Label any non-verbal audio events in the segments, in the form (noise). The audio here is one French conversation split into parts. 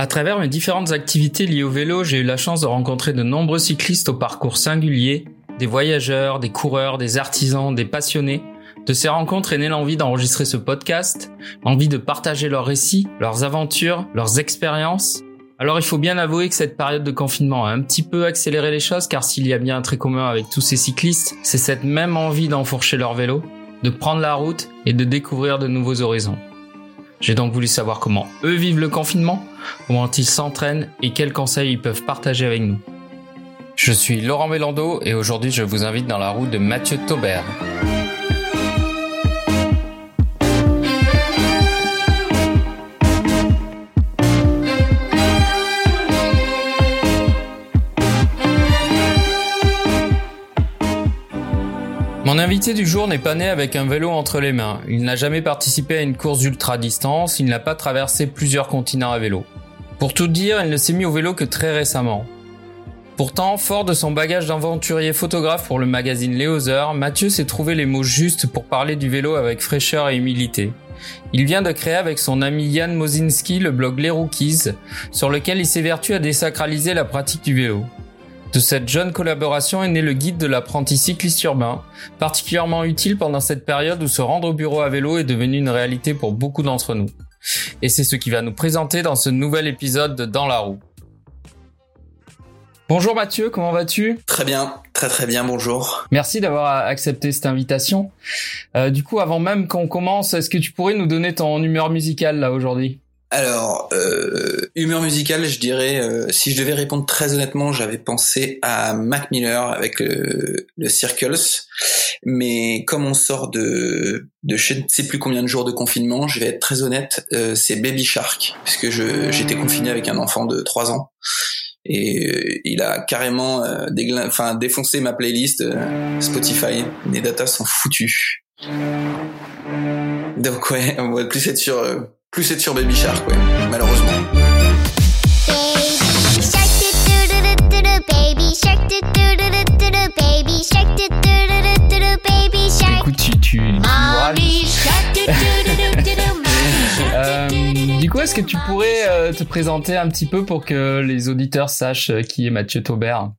À travers mes différentes activités liées au vélo, j'ai eu la chance de rencontrer de nombreux cyclistes au parcours singulier, des voyageurs, des coureurs, des artisans, des passionnés. De ces rencontres est née l'envie d'enregistrer ce podcast, l'envie de partager leurs récits, leurs aventures, leurs expériences. Alors il faut bien avouer que cette période de confinement a un petit peu accéléré les choses car s'il y a bien un trait commun avec tous ces cyclistes, c'est cette même envie d'enfourcher leur vélo, de prendre la route et de découvrir de nouveaux horizons. J'ai donc voulu savoir comment eux vivent le confinement, comment ils s'entraînent et quels conseils ils peuvent partager avec nous. Je suis Laurent Mélando et aujourd'hui je vous invite dans la route de Mathieu Taubert. Mon invité du jour n'est pas né avec un vélo entre les mains. Il n'a jamais participé à une course d'ultra distance, il n'a pas traversé plusieurs continents à vélo. Pour tout dire, il ne s'est mis au vélo que très récemment. Pourtant, fort de son bagage d'aventurier photographe pour le magazine Léozer, Mathieu s'est trouvé les mots justes pour parler du vélo avec fraîcheur et humilité. Il vient de créer avec son ami Yann Mozinski le blog Les Rookies, sur lequel il s'évertue à désacraliser la pratique du vélo. De cette jeune collaboration est né le guide de l'apprenti cycliste urbain, particulièrement utile pendant cette période où se rendre au bureau à vélo est devenu une réalité pour beaucoup d'entre nous. Et c'est ce qui va nous présenter dans ce nouvel épisode de Dans la roue. Bonjour Mathieu, comment vas-tu? Très bien, très très bien, bonjour. Merci d'avoir accepté cette invitation. Euh, du coup, avant même qu'on commence, est-ce que tu pourrais nous donner ton humeur musicale là aujourd'hui? Alors, euh, humeur musicale, je dirais, euh, si je devais répondre très honnêtement, j'avais pensé à Mac Miller avec le, le, Circles, mais comme on sort de, de je ne sais plus combien de jours de confinement, je vais être très honnête, euh, c'est Baby Shark, puisque j'étais confiné avec un enfant de 3 ans et euh, il a carrément défoncé ma playlist Spotify. Les datas sont foutues. Donc ouais, on va plus être sur plus être sur Baby Shark, ouais, malheureusement. Écoute, tu, tu, euh, du coup, est-ce que tu pourrais euh, te présenter un petit peu pour que les auditeurs sachent qui est Mathieu Taubert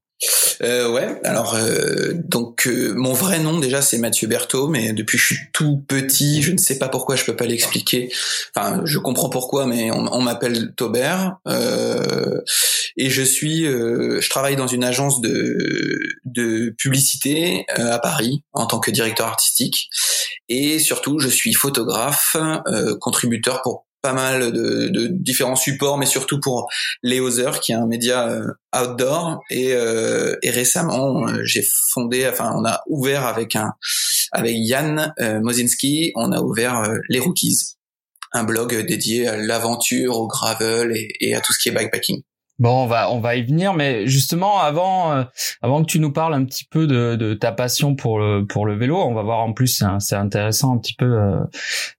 euh, ouais, alors euh, donc euh, mon vrai nom déjà c'est Mathieu Berthaud, mais depuis que je suis tout petit, je ne sais pas pourquoi, je peux pas l'expliquer. Enfin, je comprends pourquoi, mais on, m'appelle Taubert euh, et je suis, je travaille dans une agence de de publicité à Paris en tant que directeur artistique et surtout je suis photographe, contributeur pour pas mal de, de, différents supports, mais surtout pour Léozer, qui est un média euh, outdoor. Et, euh, et récemment, euh, j'ai fondé, enfin, on a ouvert avec un, avec Yann Mozinski, on a ouvert les Rookies, un blog dédié à l'aventure, au gravel et, et à tout ce qui est bikepacking. Bon, on va on va y venir, mais justement avant euh, avant que tu nous parles un petit peu de, de ta passion pour le pour le vélo, on va voir en plus c'est intéressant un petit peu euh,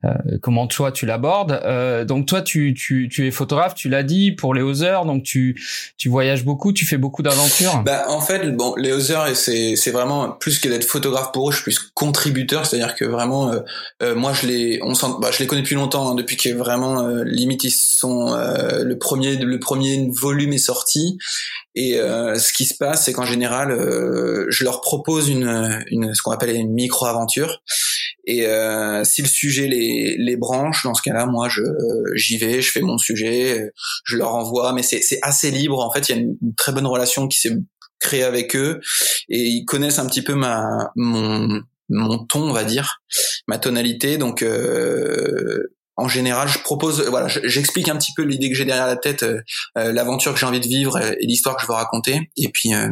euh, comment toi tu l'abordes. Euh, donc toi tu tu tu es photographe, tu l'as dit pour les Other, donc tu tu voyages beaucoup, tu fais beaucoup d'aventures. Bah en fait bon les Other c'est c'est vraiment plus que d'être photographe pour eux, je suis plus contributeur, c'est-à-dire que vraiment moi je les on bah, je les connais depuis longtemps hein, depuis que vraiment limite ils sont le premier le premier volume est sorti et euh, ce qui se passe c'est qu'en général euh, je leur propose une, une ce qu'on appelle une micro aventure et euh, si le sujet les, les branche dans ce cas-là moi je j'y vais je fais mon sujet je leur envoie. Mais c'est assez libre. En fait il y a une, très bonne relation qui s'est créée avec eux. Et ils connaissent un petit peu ma mon mon ton on va dire ma tonalité. Donc euh, en général, je propose, voilà, j'explique un petit peu l'idée que j'ai derrière la tête, euh, euh, l'aventure que j'ai envie de vivre et l'histoire que je veux raconter, et puis, euh,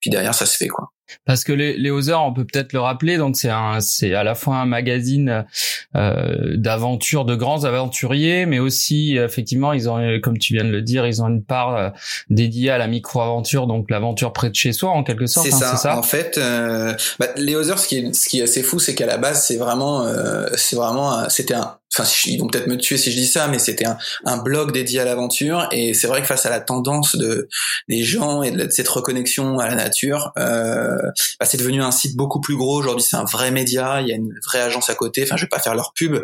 puis derrière, ça se fait quoi. Parce que les, les on peut peut-être le rappeler, donc c'est un, c'est à la fois un magazine euh, d'aventures, de grands aventuriers, mais aussi effectivement ils ont, comme tu viens de le dire, ils ont une part euh, dédiée à la micro-aventure, donc l'aventure près de chez soi en quelque sorte. C'est hein, ça. En fait, euh, bah, les Other, ce qui est, ce qui est assez fou, c'est qu'à la base c'est vraiment, euh, c'est vraiment, c'était un enfin ils vont peut-être me tuer si je dis ça mais c'était un, blog dédié à l'aventure. Et c'est vrai que face à la tendance de des gens et de, cette reconnexion à la nature euh, bah, c'est devenu un site beaucoup plus gros. Aujourd'hui c'est un vrai média. Il y a une vraie agence à côté. Enfin je vais pas faire leur pub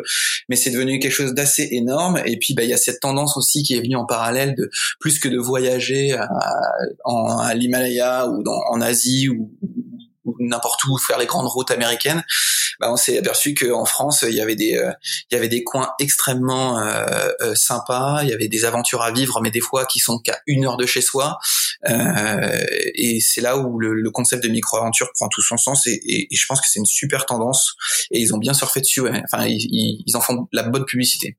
mais c'est devenu quelque chose d'assez énorme. Et puis bah il y a cette tendance aussi qui est venue en parallèle de plus que de voyager à, en, à l'Himalaya ou dans, en Asie ou n'importe où faire les grandes routes américaines, bah on s'est aperçu qu'en France il y avait des euh, il y avait des coins extrêmement euh, euh, sympas, il y avait des aventures à vivre, mais des fois qui sont qu'à une heure de chez soi. et c'est là où le, concept de micro-aventure prend tout son sens et, je pense que c'est une super tendance et ils ont bien surfé dessus. Enfin ils, ils, en font la bonne publicité.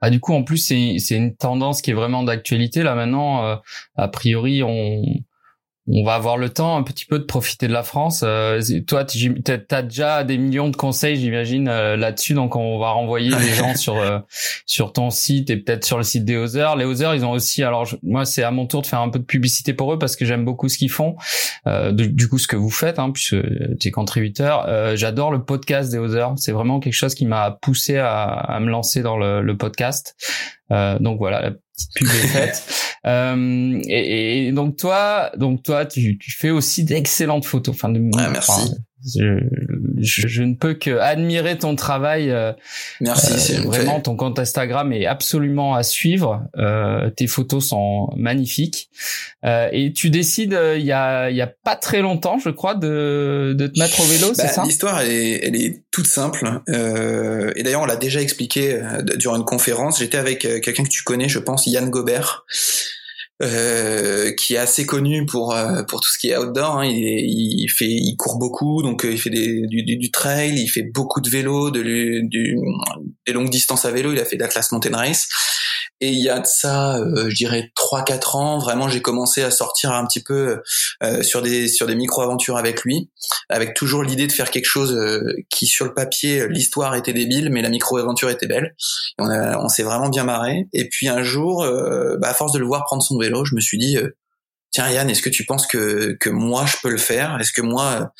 Ah, du coup, en plus, c'est une tendance qui est vraiment d'actualité. Là, maintenant, a priori, on, on va avoir le temps un petit peu de profiter de la France. Euh, toi, tu as déjà des millions de conseils, j'imagine, euh, là-dessus. Donc, on va renvoyer les (laughs) gens sur euh, sur ton site et peut-être sur le site des Other. Les Other, ils ont aussi. Alors, moi, c'est à mon tour de faire un peu de publicité pour eux parce que j'aime beaucoup ce qu'ils font. du coup, ce que vous faites, hein, puisque tu es contributeur. J'adore le podcast des Other. C'est vraiment quelque chose qui m'a poussé à, à, me lancer dans le, le podcast. donc voilà, petite pub est faite. (laughs) Euh, et, et, donc toi, donc toi, tu, tu fais aussi d'excellentes photos. Enfin, de, ah, merci. Je, je, ne peux que admirer ton travail. Euh, merci. Euh, vraiment, ton compte Instagram est absolument à suivre. Euh, tes photos sont magnifiques. Euh, et tu décides, euh, il y a, y a pas très longtemps, je crois, de, de te mettre au vélo, c'est bah, ça? L'histoire, elle est, elle est toute simple. et d'ailleurs, on l'a déjà expliqué durant une conférence. J'étais avec quelqu'un que tu connais, je pense, Yann Gobert. Euh, qui est assez connu pour euh, pour tout ce qui est outdoor. Hein. Il, il fait, il court beaucoup, donc euh, il fait des, du, du, trail, il fait beaucoup de vélo, de, du, des longues distances à vélo. Il a fait d'Atlas Mountain Race. Et il y a de ça, euh, je dirais trois quatre ans, vraiment, j'ai commencé à sortir un petit peu euh, sur des sur des micro-aventures avec lui, avec toujours l'idée de faire quelque chose euh, qui, sur le papier, l'histoire était débile, mais la micro-aventure était belle. On, on s'est vraiment bien marré. Et puis un jour, bah, à force de le voir prendre son vélo, je me suis dit tiens Yann, est-ce que tu penses que que moi je peux le faire? Est-ce que moi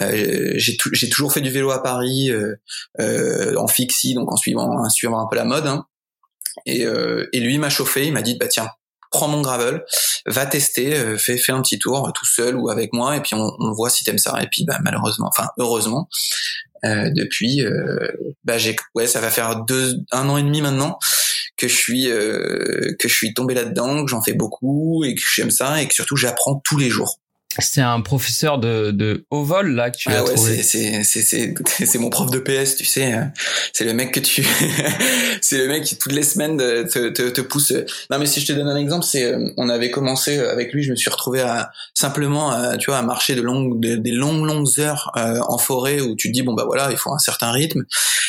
euh, j'ai j'ai toujours fait du vélo à Paris euh, en fixie, donc en suivant en suivant un peu la mode. Hein? Et, euh, et lui m'a chauffé, il m'a dit bah tiens, prends mon gravel, va tester, euh, fais, fais un petit tour tout seul ou avec moi, et puis on, voit si t'aimes ça. Et puis bah, malheureusement, enfin heureusement, euh, depuis, euh, bah j'ai, ouais, ça va faire deux, un an et demi maintenant que je suis euh, que je suis tombé là-dedans, que j'en fais beaucoup et que j'aime ça et que surtout j'apprends tous les jours. C'est un professeur de, de haut vol là que tu ah as ouais, trouvé. C'est c'est c'est c'est (laughs) mon prof de PS, tu sais. Hein. C'est le mec que tu, (laughs) c'est le mec qui toutes les semaines te, te, te pousse. Non mais si je te donne un exemple, c'est euh, on avait commencé avec lui, je me suis retrouvé à simplement, à, tu vois, à marcher de longues des longues longues heures euh, en forêt où tu te dis bon bah voilà, il faut un certain rythme.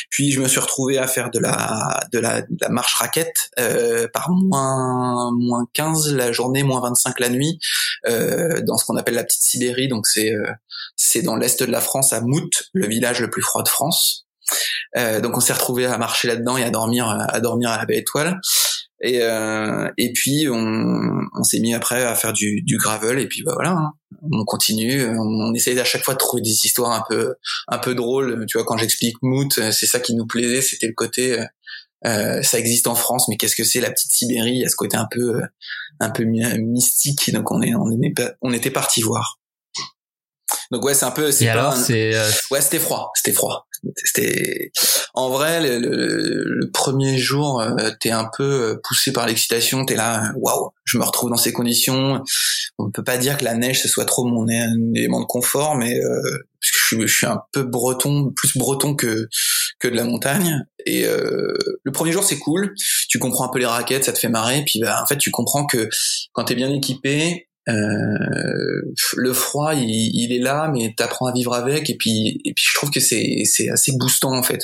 Puis je me suis retrouvé à faire de la de la, de la marche raquette euh, par moins moins 15 la journée, moins 25 la nuit, euh, dans ce qu'on appelle la petite Sibérie, donc c'est euh, c'est dans l'est de la France, à Mout, le village le plus froid de France. Euh, donc on s'est retrouvé à marcher là-dedans et à dormir à dormir à la baie étoile. Et euh, et puis on, s'est mis après à faire du, du gravel et puis bah voilà, hein. on continue, on, on essaye à chaque fois de trouver des histoires un peu un peu drôles. Tu vois quand j'explique Mout, c'est ça qui nous plaisait, c'était le côté euh, ça existe en France, mais qu'est-ce que c'est la petite Sibérie? Il y a ce côté un peu, euh, un peu mystique? Donc on est, on, on était parti voir. Donc ouais, c'est un peu. C'est alors, c'est. Euh, ouais, c'était froid. C'était froid. C'était. En vrai, le, le, premier jour, t'es un peu poussé par l'excitation. T'es là, waouh, je me retrouve dans ces conditions. On ne peut pas dire que la neige ce soit trop mon élément de confort, mais parce que je suis, je suis un peu breton, plus breton que que de la montagne. Et euh, le premier jour c'est cool, tu comprends un peu les raquettes, ça te fait marrer. Puis bah, en fait tu comprends que quand t'es bien équipé, euh, le froid il, il, est là, mais t'apprends à vivre avec. Et puis et puis je trouve que c'est c'est assez boostant en fait.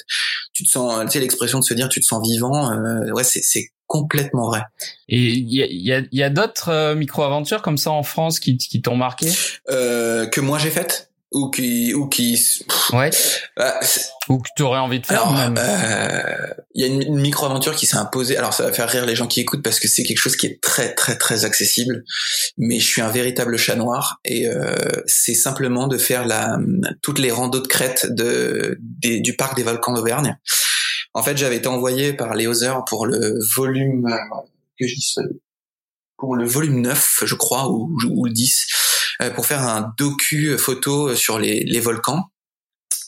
Tu te sens, tu sais l'expression de se dire tu te sens vivant. Euh, ouais c'est c'est complètement vrai. Et il y a, y a, y a d'autres euh, micro-aventures comme ça en France qui, qui t'ont marqué? Euh, Que moi j'ai faites? Ou qui ou qui ouais. bah, ou que tu aurais envie de faire il euh, y a une, micro aventure qui s'est imposée. Alors ça va faire rire les gens qui écoutent parce que c'est quelque chose qui est très très très accessible. Mais je suis un véritable chat noir et euh, c'est simplement de faire la toutes les randos de crête de du parc des volcans d'Auvergne. En fait, j'avais été envoyé par les pour le volume que je dis pour le volume 9, je crois, ou, ou le 10, pour faire un docu photo sur les, les volcans.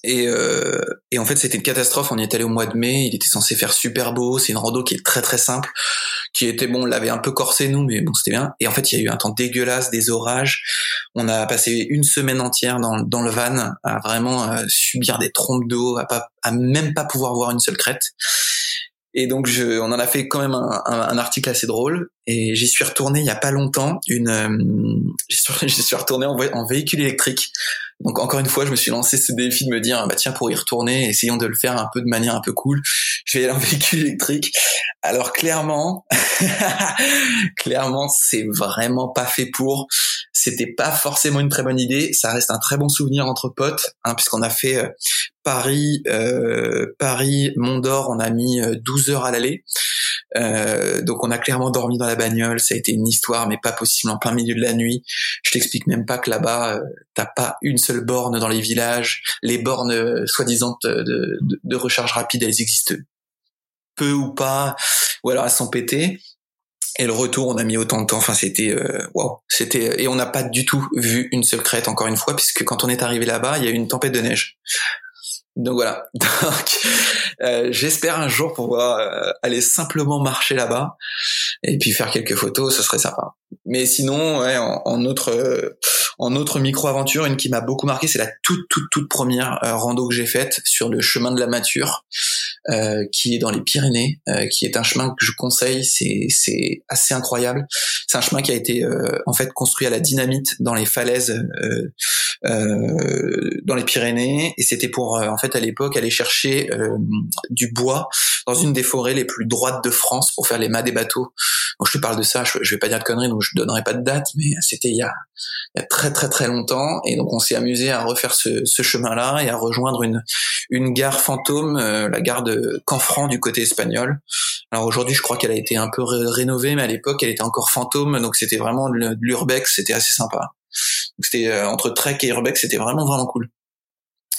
Et, euh, et en fait, c'était une catastrophe. On y est allé au mois de mai. Il était censé faire super beau. C'est une rando qui est très très simple, qui était bon. On l'avait un peu corsé nous, mais bon, c'était bien. Et en fait, il y a eu un temps dégueulasse, des orages. On a passé une semaine entière dans, dans le van à vraiment euh, subir des trompes d'eau, à pas, à même pas pouvoir voir une seule crête. Et donc, je, on en a fait quand même un, un, article assez drôle. Et j'y suis retourné il y a pas longtemps. Une, euh, (laughs) j'y suis retourné en, en véhicule électrique donc encore une fois, je me suis lancé ce défi de me dire bah tiens pour y retourner, essayons de le faire un peu de manière un peu cool. Je vais aller en (laughs) véhicule électrique. Alors clairement, (laughs) clairement c'est vraiment pas fait pour. C'était pas forcément une très bonne idée. Ça reste un très bon souvenir entre potes, hein, puisqu'on a fait euh, Paris, euh, Paris, Mont d'Or. On a mis 12 euh, heures à l'aller. Euh, donc on a clairement dormi dans la bagnole, ça a été une histoire mais pas possible en plein milieu de la nuit. Je t'explique même pas que là-bas euh, t'as pas une seule borne dans les villages. Les bornes soi-disant de, de, recharge rapide, elles existent peu ou pas, ou alors elles sont pétées. Et le retour, on a mis autant de temps. Enfin, c'était waouh, c'était et on n'a pas du tout vu une seule crête encore une fois, puisque quand on est arrivé là-bas, il y a eu une tempête de neige. Donc voilà. (laughs) Donc euh, j'espère un jour pouvoir euh, aller simplement marcher là-bas et puis faire quelques photos, ce serait sympa. Mais sinon, ouais, en, autre euh, en autre micro aventure, une qui m'a beaucoup marqué, c'est la toute toute toute première rando que j'ai faite sur le chemin de la Mature, qui est dans les Pyrénées, qui est un chemin que je conseille. C'est assez incroyable. C'est un chemin qui a été en fait construit à la dynamite dans les falaises dans les Pyrénées et c'était pour en fait à l'époque aller chercher euh, du bois dans une des forêts les plus droites de France pour faire les mâts des bateaux. Donc je te parle de ça, je, vais pas dire de conneries, donc je donnerai pas de date, mais c'était il y a, il y a très très très longtemps, et donc on s'est amusé à refaire ce, ce chemin-là et à rejoindre une une gare fantôme, euh, la gare de Canfranc du côté espagnol. Alors aujourd'hui, je crois qu'elle a été un peu rénovée, mais à l'époque, elle était encore fantôme, donc c'était vraiment de l'urbex, c'était assez sympa. C'était euh, entre Trek et urbex, c'était vraiment vraiment cool.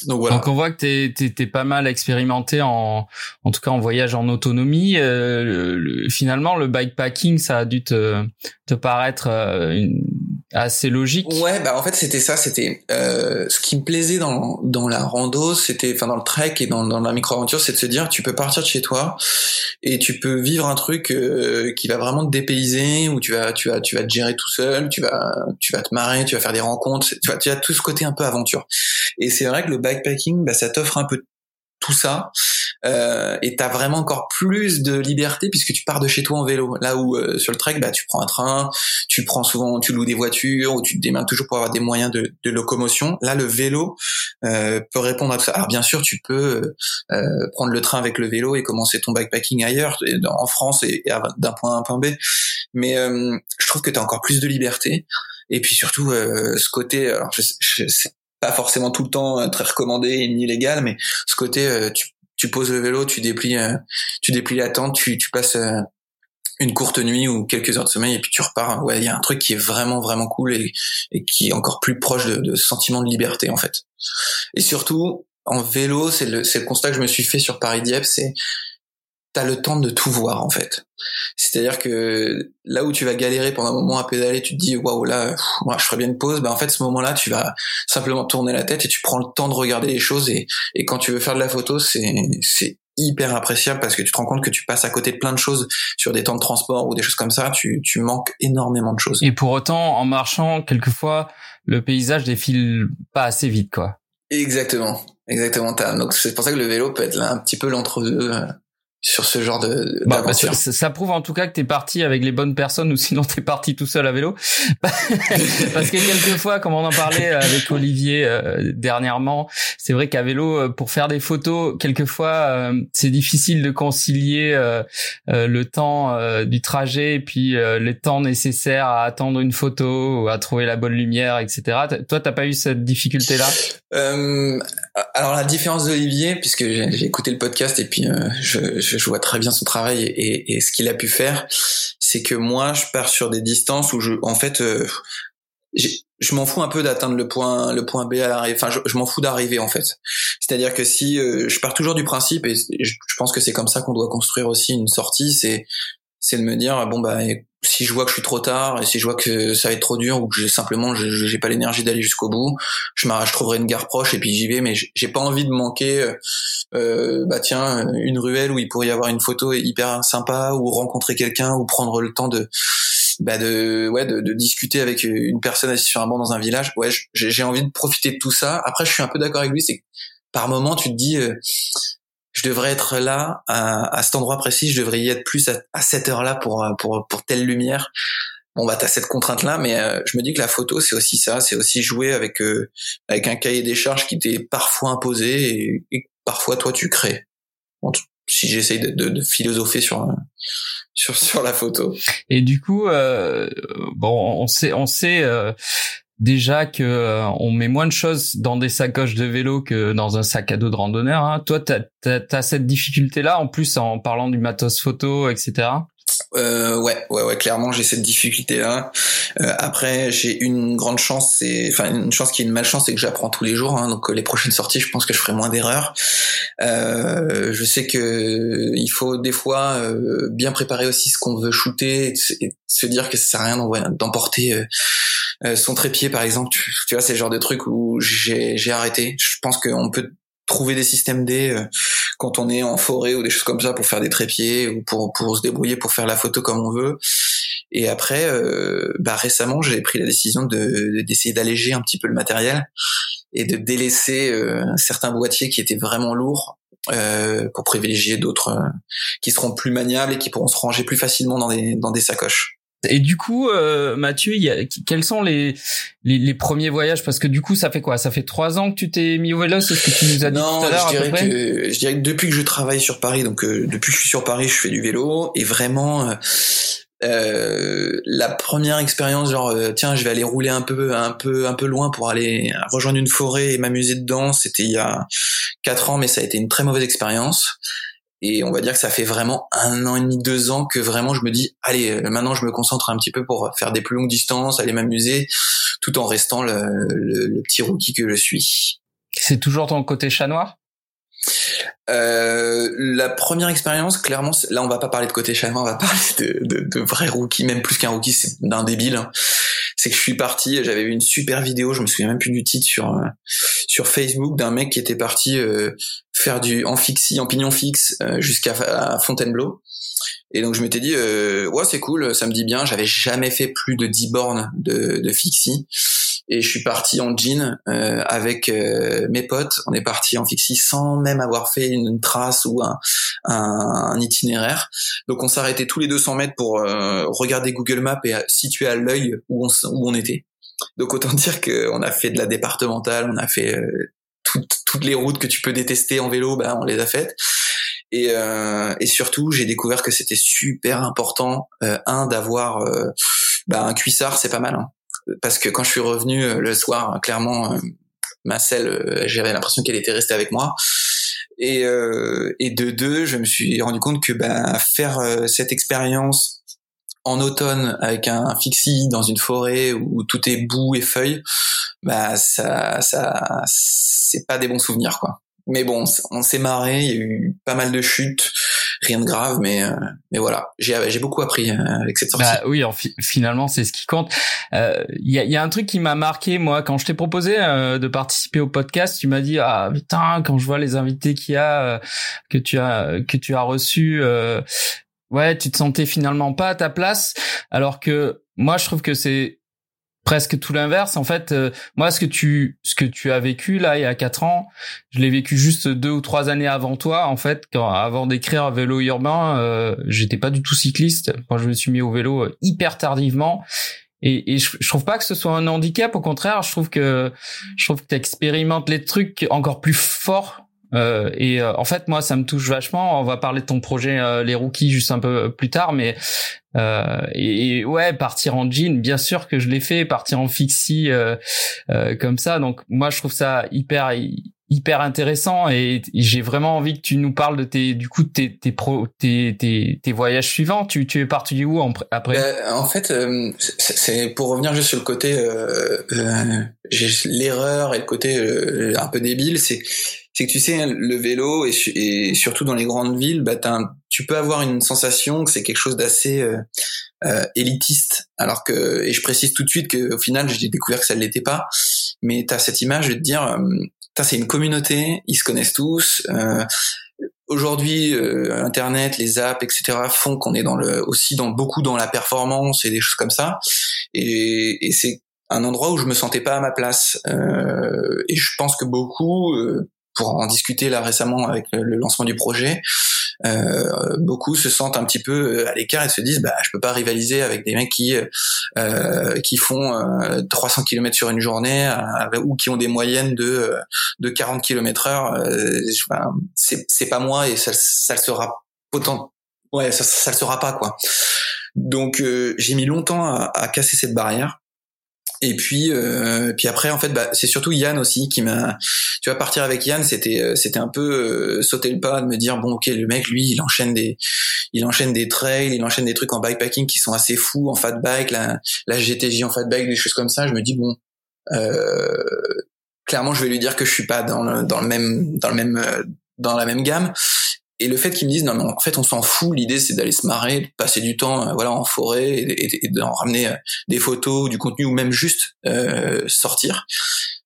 Donc, on voit que t'es es, pas mal expérimenté en en tout cas en voyage en autonomie. Euh, finalement, le bikepacking, ça a dû te te paraître euh, une, assez logique. Ouais, bah en fait c'était ça, c'était euh, ce qui me plaisait dans dans la rando, c'était enfin dans le trek et dans dans la micro-aventure, c'est de se dire tu peux partir de chez toi et tu peux vivre un truc euh, qui va vraiment te dépayser où tu vas tu vas tu vas te gérer tout seul, tu vas tu vas te marrer, tu vas faire des rencontres, tu vas tu as tout ce côté un peu aventure. Et c'est vrai que le bikepacking bah ça t'offre un peu tout ça euh, et t'as vraiment encore plus de liberté puisque tu pars de chez toi en vélo. Là où euh, sur le trek bah tu prends un train tu prends souvent tu loues des voitures ou tu te démarres toujours pour avoir des moyens de, de locomotion. Là le vélo euh, peut répondre à tout ça. Alors bien sûr tu peux euh, prendre le train avec le vélo et commencer ton bikepacking ailleurs en France et, d'un point A à un point B. Mais euh, je trouve que tu as encore plus de liberté. Et puis surtout ce côté alors je, je, pas forcément tout le temps euh, très recommandé ni légal, mais ce côté, euh, tu, tu poses le vélo, tu déplies, euh, tu déplies la tente, tu, passes une courte nuit ou quelques heures de sommeil et puis tu repars. Ouais, il y a un truc qui est vraiment vraiment cool et, et qui est encore plus proche de, de sentiment de liberté en fait. Et surtout en vélo, c'est le, le constat que je me suis fait sur Paris Dieppe, c'est t'as le temps de tout voir en fait. C'est-à-dire que là où tu vas galérer pendant un moment à pédaler, tu te dis waouh là, moi je ferais bien une pause. Ben en fait, ce moment-là, tu vas simplement tourner la tête et tu prends le temps de regarder les choses. Et, et quand tu veux faire de la photo, c'est c'est hyper appréciable parce que tu te rends compte que tu passes à côté de plein de choses sur des temps de transport ou des choses comme ça. Tu tu manques énormément de choses. Et pour autant, en marchant, quelquefois, le paysage défile pas assez vite, quoi. Exactement, exactement. Donc c'est pour ça que le vélo peut être là un petit peu l'entre-deux euh, sur ce genre de bah, ça, ça, prouve en tout cas que t'es parti avec les bonnes personnes ou sinon t'es parti tout seul à vélo. (laughs) Parce que quelquefois comme on en parlait avec Olivier euh, dernièrement c'est vrai qu'à vélo euh, pour faire des photos quelquefois euh, c'est difficile de concilier le temps du trajet et puis les temps nécessaires à attendre une photo ou à trouver la bonne lumière etc toi t'as pas eu cette difficulté là alors la différence d'Olivier puisque j'ai écouté le podcast et puis je, je je vois très bien son travail et, et, ce qu'il a pu faire, c'est que moi, je pars sur des distances où je, en fait, euh, je m'en fous un peu d'atteindre le point le point B à l'arrivée. Enfin, je, m'en fous d'arriver en fait. C'est-à-dire que si euh, je pars toujours du principe et je, pense que c'est comme ça qu'on doit construire aussi une sortie, c'est c'est de me dire bon bah si je vois que je suis trop tard et si je vois que ça va être trop dur ou que simplement j'ai pas l'énergie d'aller jusqu'au bout, je je trouverai une gare proche et puis j'y vais. Mais j'ai pas envie de manquer. Euh, euh, bah tiens, une ruelle où il pourrait y avoir une photo hyper sympa ou rencontrer quelqu'un ou prendre le temps de bah de ouais de, de, discuter avec une personne assise sur un banc dans un village ouais j'ai envie de profiter de tout ça après je suis un peu d'accord avec lui c'est par moment tu te dis euh, je devrais être là à, à, cet endroit précis je devrais y être plus à, à cette heure là pour pour pour telle lumière bon bah t'as cette contrainte là mais euh, je me dis que la photo c'est aussi ça c'est aussi jouer avec euh, avec un cahier des charges qui t'est parfois imposé et, et, parfois toi tu crées si j'essaye de, de, de, philosopher sur sur sur la photo. Et du coup, euh, bon, on sait, on sait euh, déjà que euh, on met moins de choses dans des sacoches de vélo que dans un sac à dos de randonneur. Hein. Toi, t'as as, cette difficulté-là, en plus en parlant du matos photo, etc euh, ouais, ouais, ouais, clairement, j'ai cette difficulté-là. Euh, après, j'ai une grande chance, c'est, enfin, une chance qui est une malchance, c'est que j'apprends tous les jours. Hein, donc, les prochaines sorties, je pense que je ferai moins d'erreurs. Euh, je sais que il faut des fois euh, bien préparer aussi ce qu'on veut shooter et, se dire que ça sert à rien d'emporter euh, son trépied, par exemple. Tu, tu vois, c'est le genre de truc où j'ai, arrêté. Je pense qu'on peut trouver des systèmes D euh, quand on est en forêt ou des choses comme ça pour faire des trépieds ou pour pour se débrouiller pour faire la photo comme on veut. Et après, euh, bah récemment, j'ai pris la décision de d'essayer d'alléger un petit peu le matériel et de délaisser euh, certains boîtiers qui étaient vraiment lourds euh, pour privilégier d'autres euh, qui seront plus maniables et qui pourront se ranger plus facilement dans des dans des sacoches. Et du coup, euh, Mathieu, y a, quels sont les, les, les premiers voyages? Parce que du coup, ça fait quoi? Ça fait trois ans que tu t'es mis au vélo, c'est ce que tu nous as dit tout à l'heure je dirais que je dirais que depuis que je travaille sur Paris, donc euh, depuis que je suis sur Paris, je fais du vélo. Et vraiment. Euh, euh la première expérience genre euh, tiens je vais aller rouler un peu un peu un peu loin pour aller rejoindre une forêt et m'amuser dedans c'était il y a quatre ans mais ça a été une très mauvaise expérience et on va dire que ça fait vraiment un an et demi, deux ans que vraiment je me dis, allez, euh, maintenant je me concentre un petit peu pour faire des plus longues distances, aller m'amuser, tout en restant le, petit rookie que je suis. C'est toujours ton côté chat euh, la première expérience, clairement, là on va pas parler de côté chat noir, on va parler de, de, de vrai rookie, même plus qu'un rookie, c'est d'un débile. C'est que je suis parti, j'avais vu une super vidéo, je me souviens même plus du titre sur euh, sur Facebook d'un mec qui était parti euh, faire du en fixie, en pignon fixe jusqu'à Fontainebleau. Et donc je m'étais dit, euh, ouais c'est cool, ça me dit bien. J'avais jamais fait plus de 10 bornes de, de fixie. Et je suis parti en jean euh, avec mes potes. On est parti en fixie sans même avoir fait une, trace ou un, un, itinéraire. Donc on s'arrêtait tous les 200 mètres pour regarder Google Maps et situer à l'œil où on, où on était. Donc autant dire qu'on a fait de la départementale, on a fait toutes les routes que tu peux détester en vélo, bah, on les a faites. Et, euh, et surtout, j'ai découvert que c'était super important, euh, un, d'avoir euh, bah, un cuissard, c'est pas mal. Hein. Parce que quand je suis revenu euh, le soir, clairement, ma selle, j'avais l'impression qu'elle était restée avec moi. Et, et de deux, je me suis rendu compte que bah, faire cette expérience en automne avec un fixie dans une forêt où tout est boue et feuilles, bah ça, ça, c'est pas des bons souvenirs quoi. Mais bon, on s'est marré, il y a eu pas mal de chutes, rien de grave, mais euh, mais voilà, j'ai j'ai beaucoup appris euh, avec cette sortie. Bah, oui, finalement c'est ce qui compte. Euh, il y, a, y a un truc qui m'a marqué moi quand je t'ai proposé de participer au podcast, tu m'as dit ah putain quand je vois les invités qu'il y a que tu as que tu as reçus, ouais tu te sentais finalement pas à ta place, alors que moi je trouve que c'est presque tout l'inverse. En fait, euh, moi, ce que tu ce que tu as vécu là il y a quatre ans, je l'ai vécu juste deux ou trois années avant toi. En fait, quand avant d'écrire vélo urbain, euh, j'étais pas du tout cycliste. Quand je me suis mis au vélo euh, hyper tardivement. Et, et je, trouve pas que ce soit un handicap. Au contraire, je trouve que je trouve que t'expérimentes les trucs encore plus forts euh, et euh, en fait, moi, ça me touche vachement. On va parler de ton projet euh, les rookies juste un peu plus tard, mais et, et, ouais, partir en jean, bien sûr que je l'ai fait, partir en fixie comme ça. Donc moi, je trouve ça hyper hyper intéressant et j'ai vraiment envie que tu nous parles de tes du coup tes tes pro tes tes, tes voyages suivants. Tu tu es parti où après? Ben, en fait euh, c'est pour revenir juste sur le côté euh, euh, l'erreur et le côté euh, un peu débile c'est c'est que tu sais le vélo et, surtout dans les grandes villes bah tu peux avoir une sensation que c'est quelque chose d'assez euh, élitiste. Alors que et je précise tout de suite que au final j'ai découvert que ça ne l'était pas. Mais tu as cette image de te dire c'est une communauté, ils se connaissent tous. Euh, Aujourd'hui, euh, Internet, les apps, etc. font qu'on est dans le aussi dans beaucoup dans la performance et des choses comme ça. Et, et c'est un endroit où je me sentais pas à ma place. Euh, et je pense que beaucoup, euh, pour en discuter là récemment avec le lancement du projet, beaucoup se sentent un petit peu euh, à l'écart et se disent bah je peux pas rivaliser avec des mecs qui euh, qui font 300 km sur une journée ou qui ont des moyennes de de 40 km heure c'est c'est pas moi et ça ça le sera potent ouais ça ça le sera pas quoi. Donc j'ai mis longtemps à, à casser cette barrière et puis, euh, puis après, en fait, bah, c'est surtout Yann aussi qui m'a. Tu vois, partir avec Yann, c'était, euh, c'était un peu euh, sauter le pas de me dire bon, ok, le mec, lui, il enchaîne des, il enchaîne des trails, il enchaîne des trucs en bikepacking qui sont assez fous, en fat bike, la, la GTJ en fat bike, des choses comme ça. Je me dis bon, euh, clairement, je vais lui dire que je suis pas dans le, dans le même, dans le même, dans la même gamme et le fait qu'ils me disent non mais en fait on s'en fout l'idée c'est d'aller se marrer de passer du temps euh, voilà en forêt et, d'en ramener euh, des photos du contenu ou même juste euh, sortir.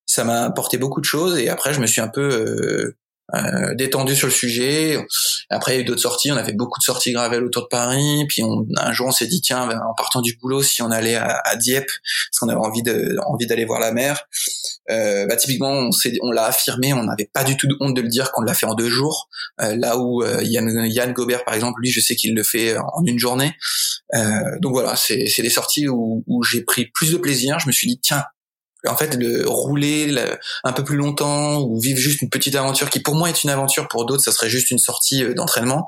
Ça m'a apporté beaucoup de choses et après je me suis un peu euh, détendu sur le sujet. Après, il y a eu d'autres sorties. On a fait beaucoup de sorties gravel autour de Paris. Puis on, un jour, on s'est dit tiens, ben, en partant du boulot, si on allait à, à Dieppe, parce qu'on avait envie de envie d'aller voir la mer. Euh, bah, typiquement, on, on l'a affirmé. On n'avait pas du tout de honte de le dire qu'on l'a fait en deux jours. Euh, là où euh, Yann, Yann Gobert, par exemple, lui, je sais qu'il le fait en une journée. Euh, donc voilà, c'est des sorties où, où j'ai pris plus de plaisir. Je me suis dit tiens, en fait le rouler un peu plus longtemps ou vivre juste une petite aventure qui pour moi est une aventure pour d'autres ça serait juste une sortie euh, d'entraînement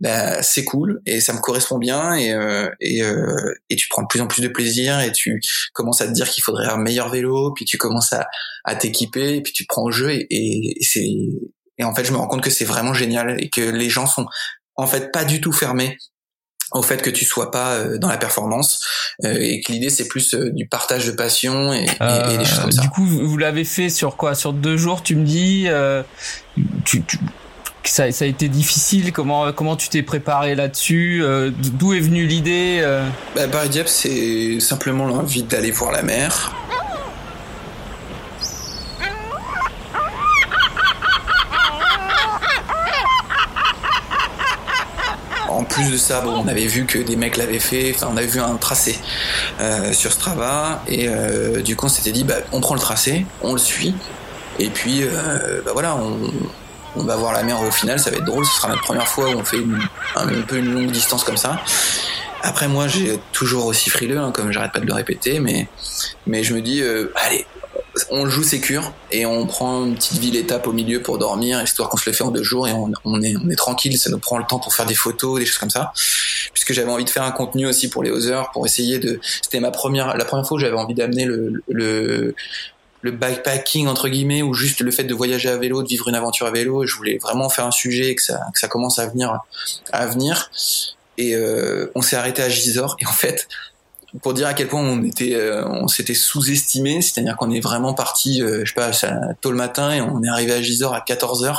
bah, c'est cool et ça me correspond bien et euh, et, euh, et tu prends de plus en plus de plaisir et tu commences à te dire qu'il faudrait un meilleur vélo puis tu commences à, à t'équiper et puis tu prends au jeu et, et, et c'est et en fait je me rends compte que c'est vraiment génial et que les gens sont en fait pas du tout fermés au fait que tu sois pas euh, dans la performance euh, et que l'idée c'est plus euh, du partage de passion et, des choses comme ça. Du coup, vous l'avez fait sur quoi? Sur deux jours, tu me dis. tu, tu ça, ça, a été difficile. Comment comment tu t'es préparé là-dessus? D'où est venue l'idée bah, Paris Dieppe, c'est simplement l'envie d'aller voir la mer. en plus de ça, bon, on avait vu que des mecs l'avaient fait, enfin, on avait vu un tracé euh, sur Strava, et euh, du coup, on s'était dit, bah, on prend le tracé, on le suit, et puis, euh, bah voilà, on, va voir la mer au final, ça va être drôle, ce sera notre première fois où on fait un, peu une longue distance comme ça. Après, moi, j'ai toujours aussi frileux, hein, comme j'arrête pas de le répéter, mais, mais je me dis, allez, on joue sécure et on prend une petite ville étape au milieu pour dormir, histoire qu'on se le fait en deux jours et on, est, on est tranquille, ça nous prend le temps pour faire des photos, des choses comme ça. Puisque j'avais envie de faire un contenu aussi pour les Others, pour essayer de. C'était ma première, la première fois où j'avais envie d'amener le, le le bikepacking entre guillemets ou juste le fait de voyager à vélo, de vivre une aventure à vélo. Et je voulais vraiment faire un sujet et que ça que ça commence à venir à venir. Et euh, on s'est arrêté à Gisors et en fait pour dire à quel point on était, euh, on s'était sous-estimé, c'est-à-dire qu'on est vraiment parti, euh, je sais pas, tôt le matin et on est arrivé à Gisors à 14 h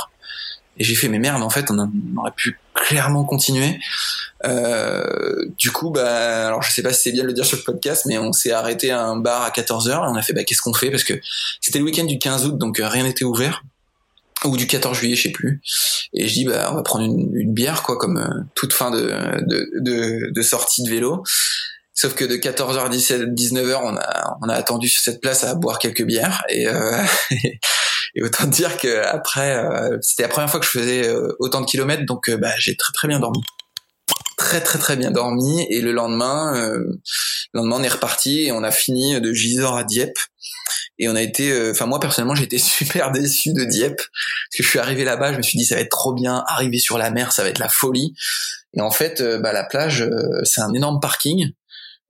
Et j'ai fait mais merde, en fait, on, aurait pu clairement continuer. Euh, du coup, bah, alors je sais pas si c'est bien de le dire sur le podcast, mais on s'est arrêté à un bar à 14 h et on a fait bah qu'est-ce qu'on fait? Parce que c'était le week-end du 15 août, donc rien n'était ouvert ou du 14 juillet, je sais plus. Et je dis bah on va prendre une, une bière quoi, comme toute fin de, de, de sortie de vélo. Sauf que de 14h à 19h, on a, on a attendu sur cette place à boire quelques bières. Et, euh, (laughs) et autant dire que après, euh, c'était la première fois que je faisais euh, autant de kilomètres, donc bah, j'ai très très bien dormi. Très très très bien dormi. Et le lendemain, le lendemain on est reparti et on a fini de Gisors à Dieppe. Et on a été, enfin moi personnellement (laughs) j'ai été super déçu de Dieppe parce que je suis arrivé là-bas, je me suis dit ça va être trop bien, arriver sur la mer, ça va être la folie. Et en fait, bah, la plage, c'est un énorme parking.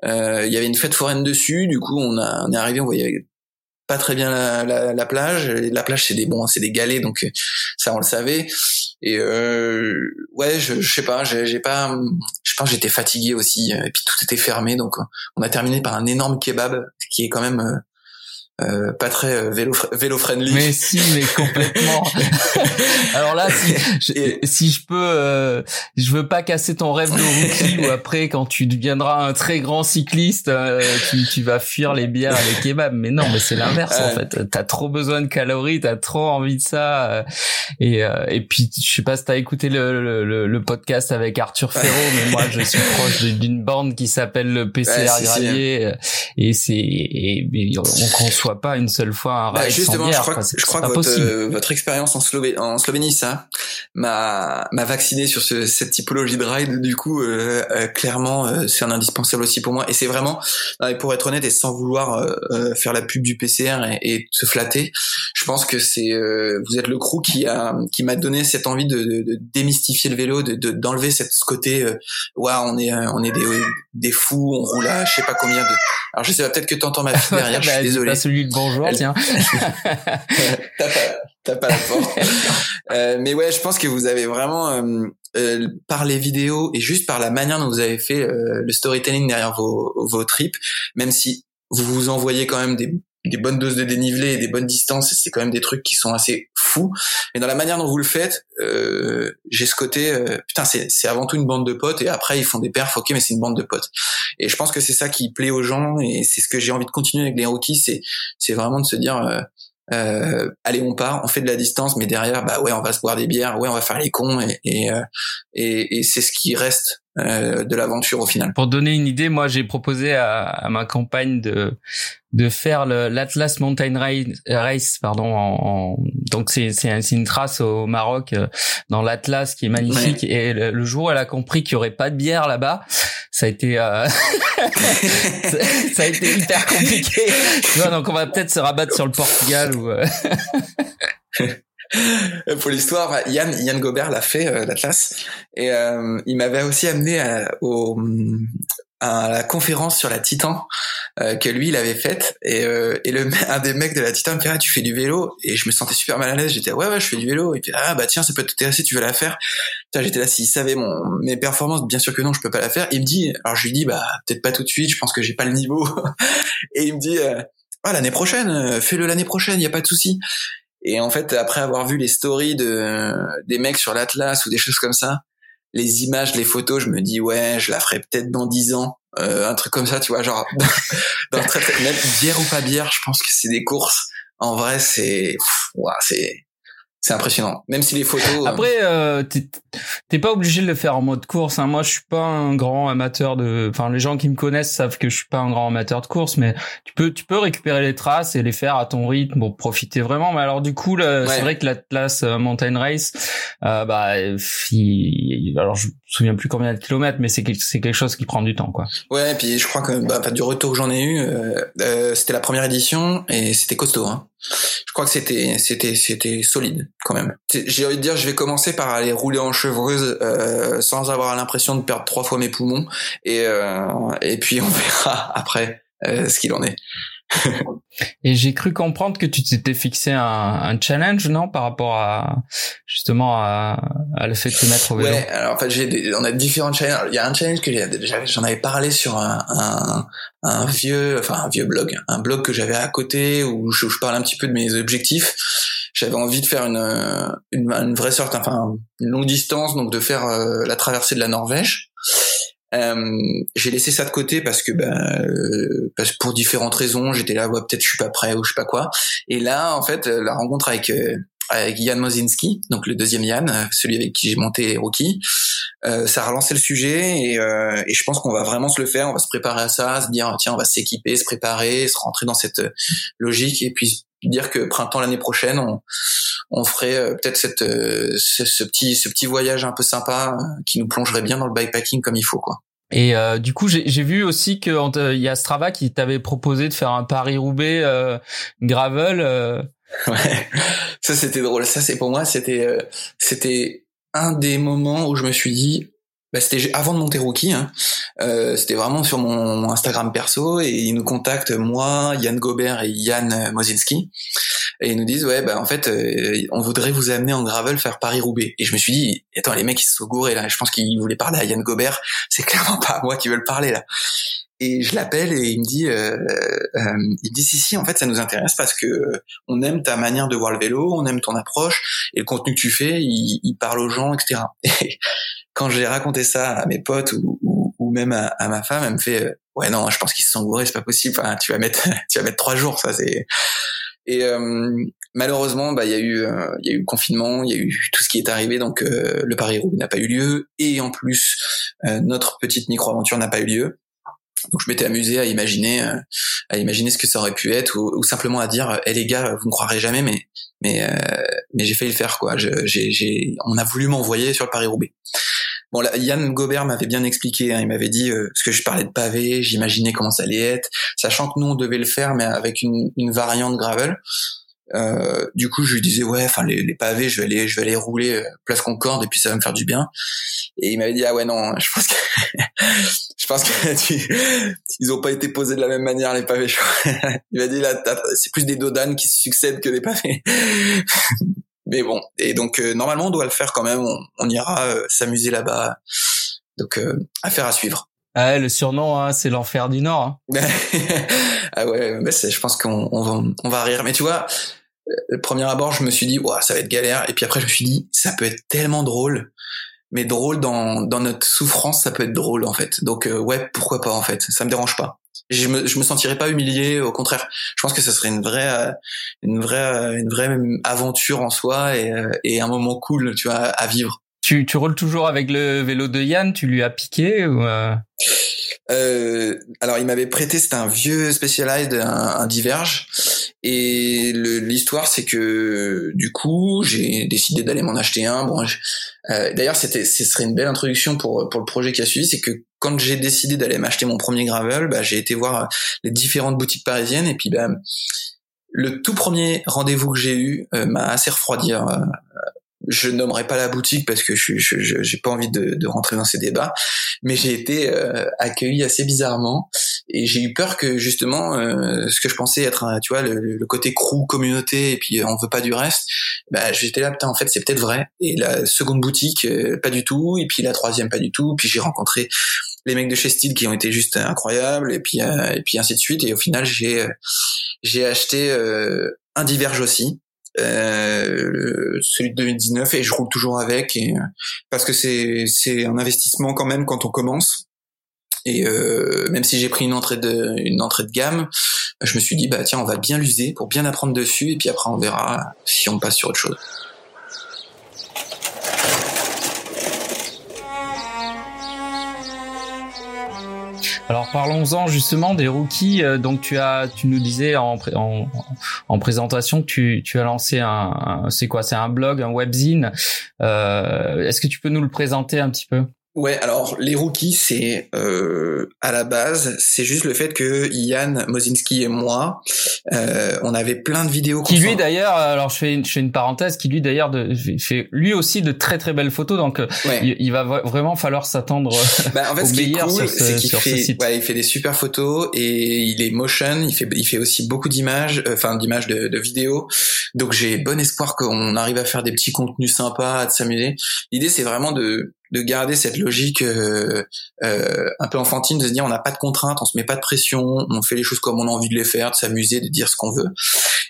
Euh, il y avait une fête foraine dessus, du coup on, a, on est arrivé, on voyait pas très bien la, la, la plage. la plage, c'est des bons, c'est des galets, donc euh, ça on le savait. Et euh, ouais, je, je sais pas, j'ai pas, je pense j'étais fatigué aussi, et puis tout était fermé, donc on a terminé par un énorme kebab qui est quand même euh, pas très euh, vélo vélo friendly. Mais si, mais complètement. (laughs) Alors là, si je, si je peux, euh, je veux pas casser ton rêve de rookie ou après quand tu deviendras un très grand cycliste, euh, tu, tu vas fuir les bières et les kebabs. Mais non, mais c'est l'inverse en fait. T'as trop besoin de calories, t'as trop envie de ça. et et puis je sais pas si t'as écouté le, le, le, podcast avec Arthur Ferro, mais moi je suis proche d'une bande qui s'appelle le PCR ouais, et c'est et, et on conçoit pas une seule fois un bah, justement, je crois, je crois que votre, euh, votre expérience en, en Slovénie, ça, m'a vacciné sur ce, cette typologie de ride. Du coup, euh, euh clairement, euh, c'est un indispensable aussi pour moi. Et c'est vraiment, pour être honnête et sans vouloir faire la pub du PCR et, et se flatter, je pense que c'est vous êtes le crew qui a qui m'a donné cette envie de, de, de, démystifier le vélo, de d'enlever cette ce côté, ouais, on est on est des des fous, on roule à je sais pas combien de. Alors je sais pas, peut-être que t'entends ma (laughs) fille derrière. je suis désolé bonjour, tiens. (laughs) t'as pas, pas la porte. (laughs) euh, mais ouais, je pense que vous avez vraiment, euh, euh, par les vidéos et juste par la manière dont vous avez fait le storytelling derrière vos, vos trips, même si vous vous envoyez quand même des, des bonnes doses de dénivelé et des bonnes distances, c'est quand même des trucs qui sont assez fous. Mais dans la manière dont vous le faites, euh, j'ai ce côté, euh, putain, c'est, avant tout une bande de potes et après ils font des perfs, ok, mais c'est une bande de potes. Et je pense que c'est ça qui plaît aux gens et c'est ce que j'ai envie de continuer avec les rookies, c'est, c'est vraiment de se dire, euh, euh, allez on part, on fait de la distance, mais derrière, bah ouais, on va se boire des bières, ouais, on va faire les cons et, et, euh, et, et c'est ce qui reste euh, de l'aventure au final. Pour donner une idée, moi j'ai proposé à, à, ma compagne de de faire l'Atlas Mountain Race, pardon. En, donc c'est c'est une trace au Maroc euh, dans l'Atlas qui est magnifique. Et le, jour où elle a compris qu'il y aurait pas de bière là-bas, ça a été euh, (laughs) ça, a été hyper compliqué. donc on va peut-être se rabattre sur le Portugal ou. (laughs) (laughs) pour l'histoire, Yann, Yann Gobert l'a fait, euh, l'Atlas, et euh, il m'avait aussi amené à, au, à la conférence sur la Titan euh, que lui il avait faite. Et, euh, et le (laughs) un des mecs de la Titan me dit ah tu fais du vélo? Et je me sentais super mal à l'aise. J'étais ouais ouais je fais du vélo. Et puis ah bah tiens ça peut t'intéresser tu veux la faire? J'étais là s'il savait mon mes performances bien sûr que non je peux pas la faire. Il me dit alors je lui dis bah peut-être pas tout de suite je pense que j'ai pas le niveau. (laughs) Et il me dit ah l'année prochaine fais-le l'année prochaine y a pas de souci et en fait, après avoir vu les stories de des mecs sur l'Atlas ou des choses comme ça, les images, les photos, je me dis ouais, je la ferai peut-être dans dix ans, euh, un truc comme ça, tu vois, genre (laughs) dans très, bière ou pas bière, je pense que c'est des courses. En vrai, c'est, c'est, c'est impressionnant. Même si les photos. Euh, Après, euh, t'es pas obligé de le faire en mode course. Hein. Moi, je suis pas un grand amateur de. Enfin, les gens qui me connaissent savent que je suis pas un grand amateur de course, mais tu peux, tu peux récupérer les traces et les faire à ton rythme pour profiter vraiment. Mais alors, du coup, c'est vrai que l'Atlas euh, Mountain Race, euh, bah, alors je me souviens plus combien de kilomètres, mais c'est c'est quelque chose qui prend du temps, quoi. Ouais, et puis je crois que bah, du retour que j'en ai eu, euh, c'était la première édition et c'était costaud. Hein je crois que c'était solide quand même. J'ai envie de dire, je vais commencer par aller rouler en chevreuse euh, sans avoir l'impression de perdre trois fois mes poumons et euh, puis on verra après euh, ce qu'il en est. Et j'ai cru comprendre que tu t'étais fixé un, challenge, non, par rapport à justement à, à le fait de te mettre au vélo. Ouais, alors en fait, j'ai on a différents challenges. Il y a un challenge que j'en avais parlé sur un, un, vieux, enfin un vieux blog, un blog que j'avais à côté où je, je parle un petit peu de mes objectifs. J'avais envie de faire une, une, une vraie sorte, enfin une longue distance, donc de faire euh, la traversée de la Norvège. Euh, j'ai laissé ça de côté parce que ben euh, parce que pour différentes raisons j'étais là ouais, peut-être je suis pas prêt ou je sais pas quoi. Et là en fait la rencontre avec euh, avec Yann Mozinski donc le deuxième Yann celui avec qui j'ai monté Rookie euh, ça a relancé le sujet et, euh, et je pense qu'on va vraiment se le faire. On va se préparer à ça se dire tiens on va s'équiper se préparer se rentrer dans cette logique et puis dire que printemps l'année prochaine on on ferait euh, peut-être cette euh, ce, petit ce petit voyage un peu sympa euh, qui nous plongerait bien dans le bikepacking comme il faut quoi. Et du coup, j'ai vu aussi que il y a Strava qui t'avait proposé de faire un Paris Roubaix gravel. Ouais, ça c'était drôle. Ça c'est pour moi c'était c'était un des moments où je me suis dit bah, c'était avant de monter Rookie. Hein. Euh, c'était vraiment sur mon, Instagram perso et ils nous contactent moi, Yann Gobert et Yann Mozinski et ils nous disent ouais bah en fait euh, on voudrait vous amener en gravel faire Paris Roubaix. Et je me suis dit attends les mecs ils se sont gourés là. Je pense qu'ils voulaient parler à Yann Gobert. C'est clairement pas à moi qui veulent parler là. Et je l'appelle et il me dit, euh, euh, il dit si si en fait ça nous intéresse parce que on aime ta manière de voir le vélo, on aime ton approche et le contenu que tu fais, il, il parle aux gens, etc. Et (laughs) quand j'ai raconté ça à mes potes ou, ou, ou même à, à, ma femme, elle me fait, euh, ouais non, je pense qu'ils se sont gourés, c'est pas possible. Enfin, tu vas mettre, (laughs) tu vas mettre trois jours, ça c'est. Et euh, malheureusement, bah il y a eu, euh, il y a eu le confinement, il y a eu tout ce qui est arrivé, donc euh, le Paris Roubaix n'a pas eu lieu et en plus notre petite micro aventure n'a pas eu lieu. Donc je m'étais amusé à imaginer, à imaginer ce que ça aurait pu être, ou, simplement à dire, hé les gars, vous ne croirez jamais, mais mais mais j'ai failli le faire quoi. J'ai, on a voulu m'envoyer sur le Paris Roubaix. Bon, là, Yann Gobert m'avait bien expliqué. Hein, il m'avait dit euh, parce que je parlais de pavé, j'imaginais comment ça allait être, sachant que nous on devait le faire, mais avec une, une variante gravel. Euh, du coup, je lui disais ouais, enfin les, les, pavés, je vais aller, je vais aller rouler euh, place Concorde et puis ça va me faire du bien. Et il m'avait dit ah ouais non, je pense que (laughs) je pense que (laughs) ils ont pas été posés de la même manière les pavés. (laughs) il m'a dit là c'est plus des dodanes qui se succèdent que des pavés. Mais bon, et donc euh, normalement on doit le faire quand même. On, on ira s'amuser là-bas. Donc affaire à suivre. Ah, le surnom, hein, c'est l'enfer du Nord. Hein. (laughs) ah ouais, bah je pense qu'on on va, on va rire. Mais tu vois, le premier abord, je me suis dit, ça va être galère. Et puis après, je me suis dit, ça peut être tellement drôle. Mais drôle dans, dans notre souffrance, ça peut être drôle en fait. Donc euh, ouais, pourquoi pas en fait. Ça me dérange pas. Je me, je me sentirais pas humilié. Au contraire, je pense que ça serait une vraie, euh, une vraie, euh, une vraie aventure en soi et, et un moment cool, tu vois, à vivre. Tu, tu roules toujours avec le vélo de Yann Tu lui as piqué ou euh, alors, il m'avait prêté, c'était un vieux Specialized, un, un Diverge. Et l'histoire, c'est que du coup, j'ai décidé d'aller m'en acheter un. Bon, euh, d'ailleurs, c'était, ce serait une belle introduction pour pour le projet qui a suivi, c'est que quand j'ai décidé d'aller m'acheter mon premier gravel, bah, j'ai été voir les différentes boutiques parisiennes et puis bah, le tout premier rendez-vous que j'ai eu euh, m'a assez refroidi. Euh, je nommerai pas la boutique parce que je j'ai pas envie de, de, rentrer dans ces débats, mais j'ai été euh, accueilli assez bizarrement et j'ai eu peur que justement euh, ce que je pensais être un, tu vois le, côté crew communauté et puis on veut pas du reste, bah j'étais là putain en fait c'est peut-être vrai. Et la seconde boutique euh, pas du tout. Et puis la troisième pas du tout. Puis j'ai rencontré les mecs de chez Steel qui ont été juste incroyables et puis et puis ainsi de suite. Et au final j'ai j'ai acheté un Diverge aussi euh, celui de 2019 et je roule toujours avec et, parce que c'est c'est un investissement quand même quand on commence. Et euh, même si j'ai pris une entrée de une entrée de gamme je me suis dit bah tiens on va bien l'user pour bien apprendre dessus et puis après on verra si on passe sur autre chose Alors parlons-en justement des rookies. Euh, donc tu as, tu nous disais en, en, en présentation que tu, as lancé un, c'est quoi? C'est un blog, un webzine. Euh, Est-ce que tu peux nous le présenter un petit peu? Ouais, alors les rookies, c'est euh, à la base, c'est juste le fait que Yann Mozinski et moi, euh, on avait plein de vidéos. Qui lui d'ailleurs, alors je fais, une, je fais une parenthèse, qui lui d'ailleurs de, fait lui aussi de très très belles photos, donc euh, il, va vraiment falloir s'attendre (laughs) bah, en fait, au ce meilleur cool, c'est qu'il fait, ouais, il fait des super photos et il est motion, il fait, il fait aussi beaucoup d'images, euh, enfin d'images de, de vidéos. Donc j'ai bon espoir qu'on arrive à faire des petits contenus sympas, à s'amuser. L'idée c'est vraiment de de garder cette logique euh, euh, un peu enfantine de se dire on n'a pas de contraintes, on se met pas de pression, on fait les choses comme on a envie de les faire, de s'amuser, de dire ce qu'on veut.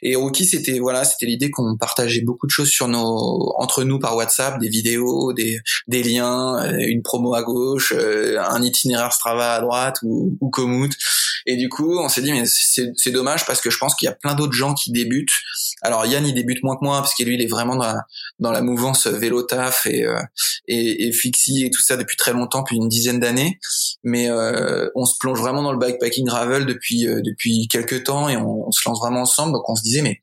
Et Rookie, c'était voilà, c'était l'idée qu'on partageait beaucoup de choses sur nos entre nous par WhatsApp, des vidéos, des, des liens, euh, une promo à gauche, un itinéraire Strava à droite ou, ou Komoot. Et du coup, on s'est dit mais c'est dommage parce que je pense qu'il y a plein d'autres gens qui débutent. Alors Yann, il débute moins que moi parce que lui, il est vraiment dans la, dans la mouvance vélo taf et, et, et Fixie et tout ça depuis très longtemps, depuis une dizaine d'années. Mais euh, on se plonge vraiment dans le bikepacking gravel depuis euh, depuis quelques temps et on, se lance vraiment ensemble. Donc on se disait mais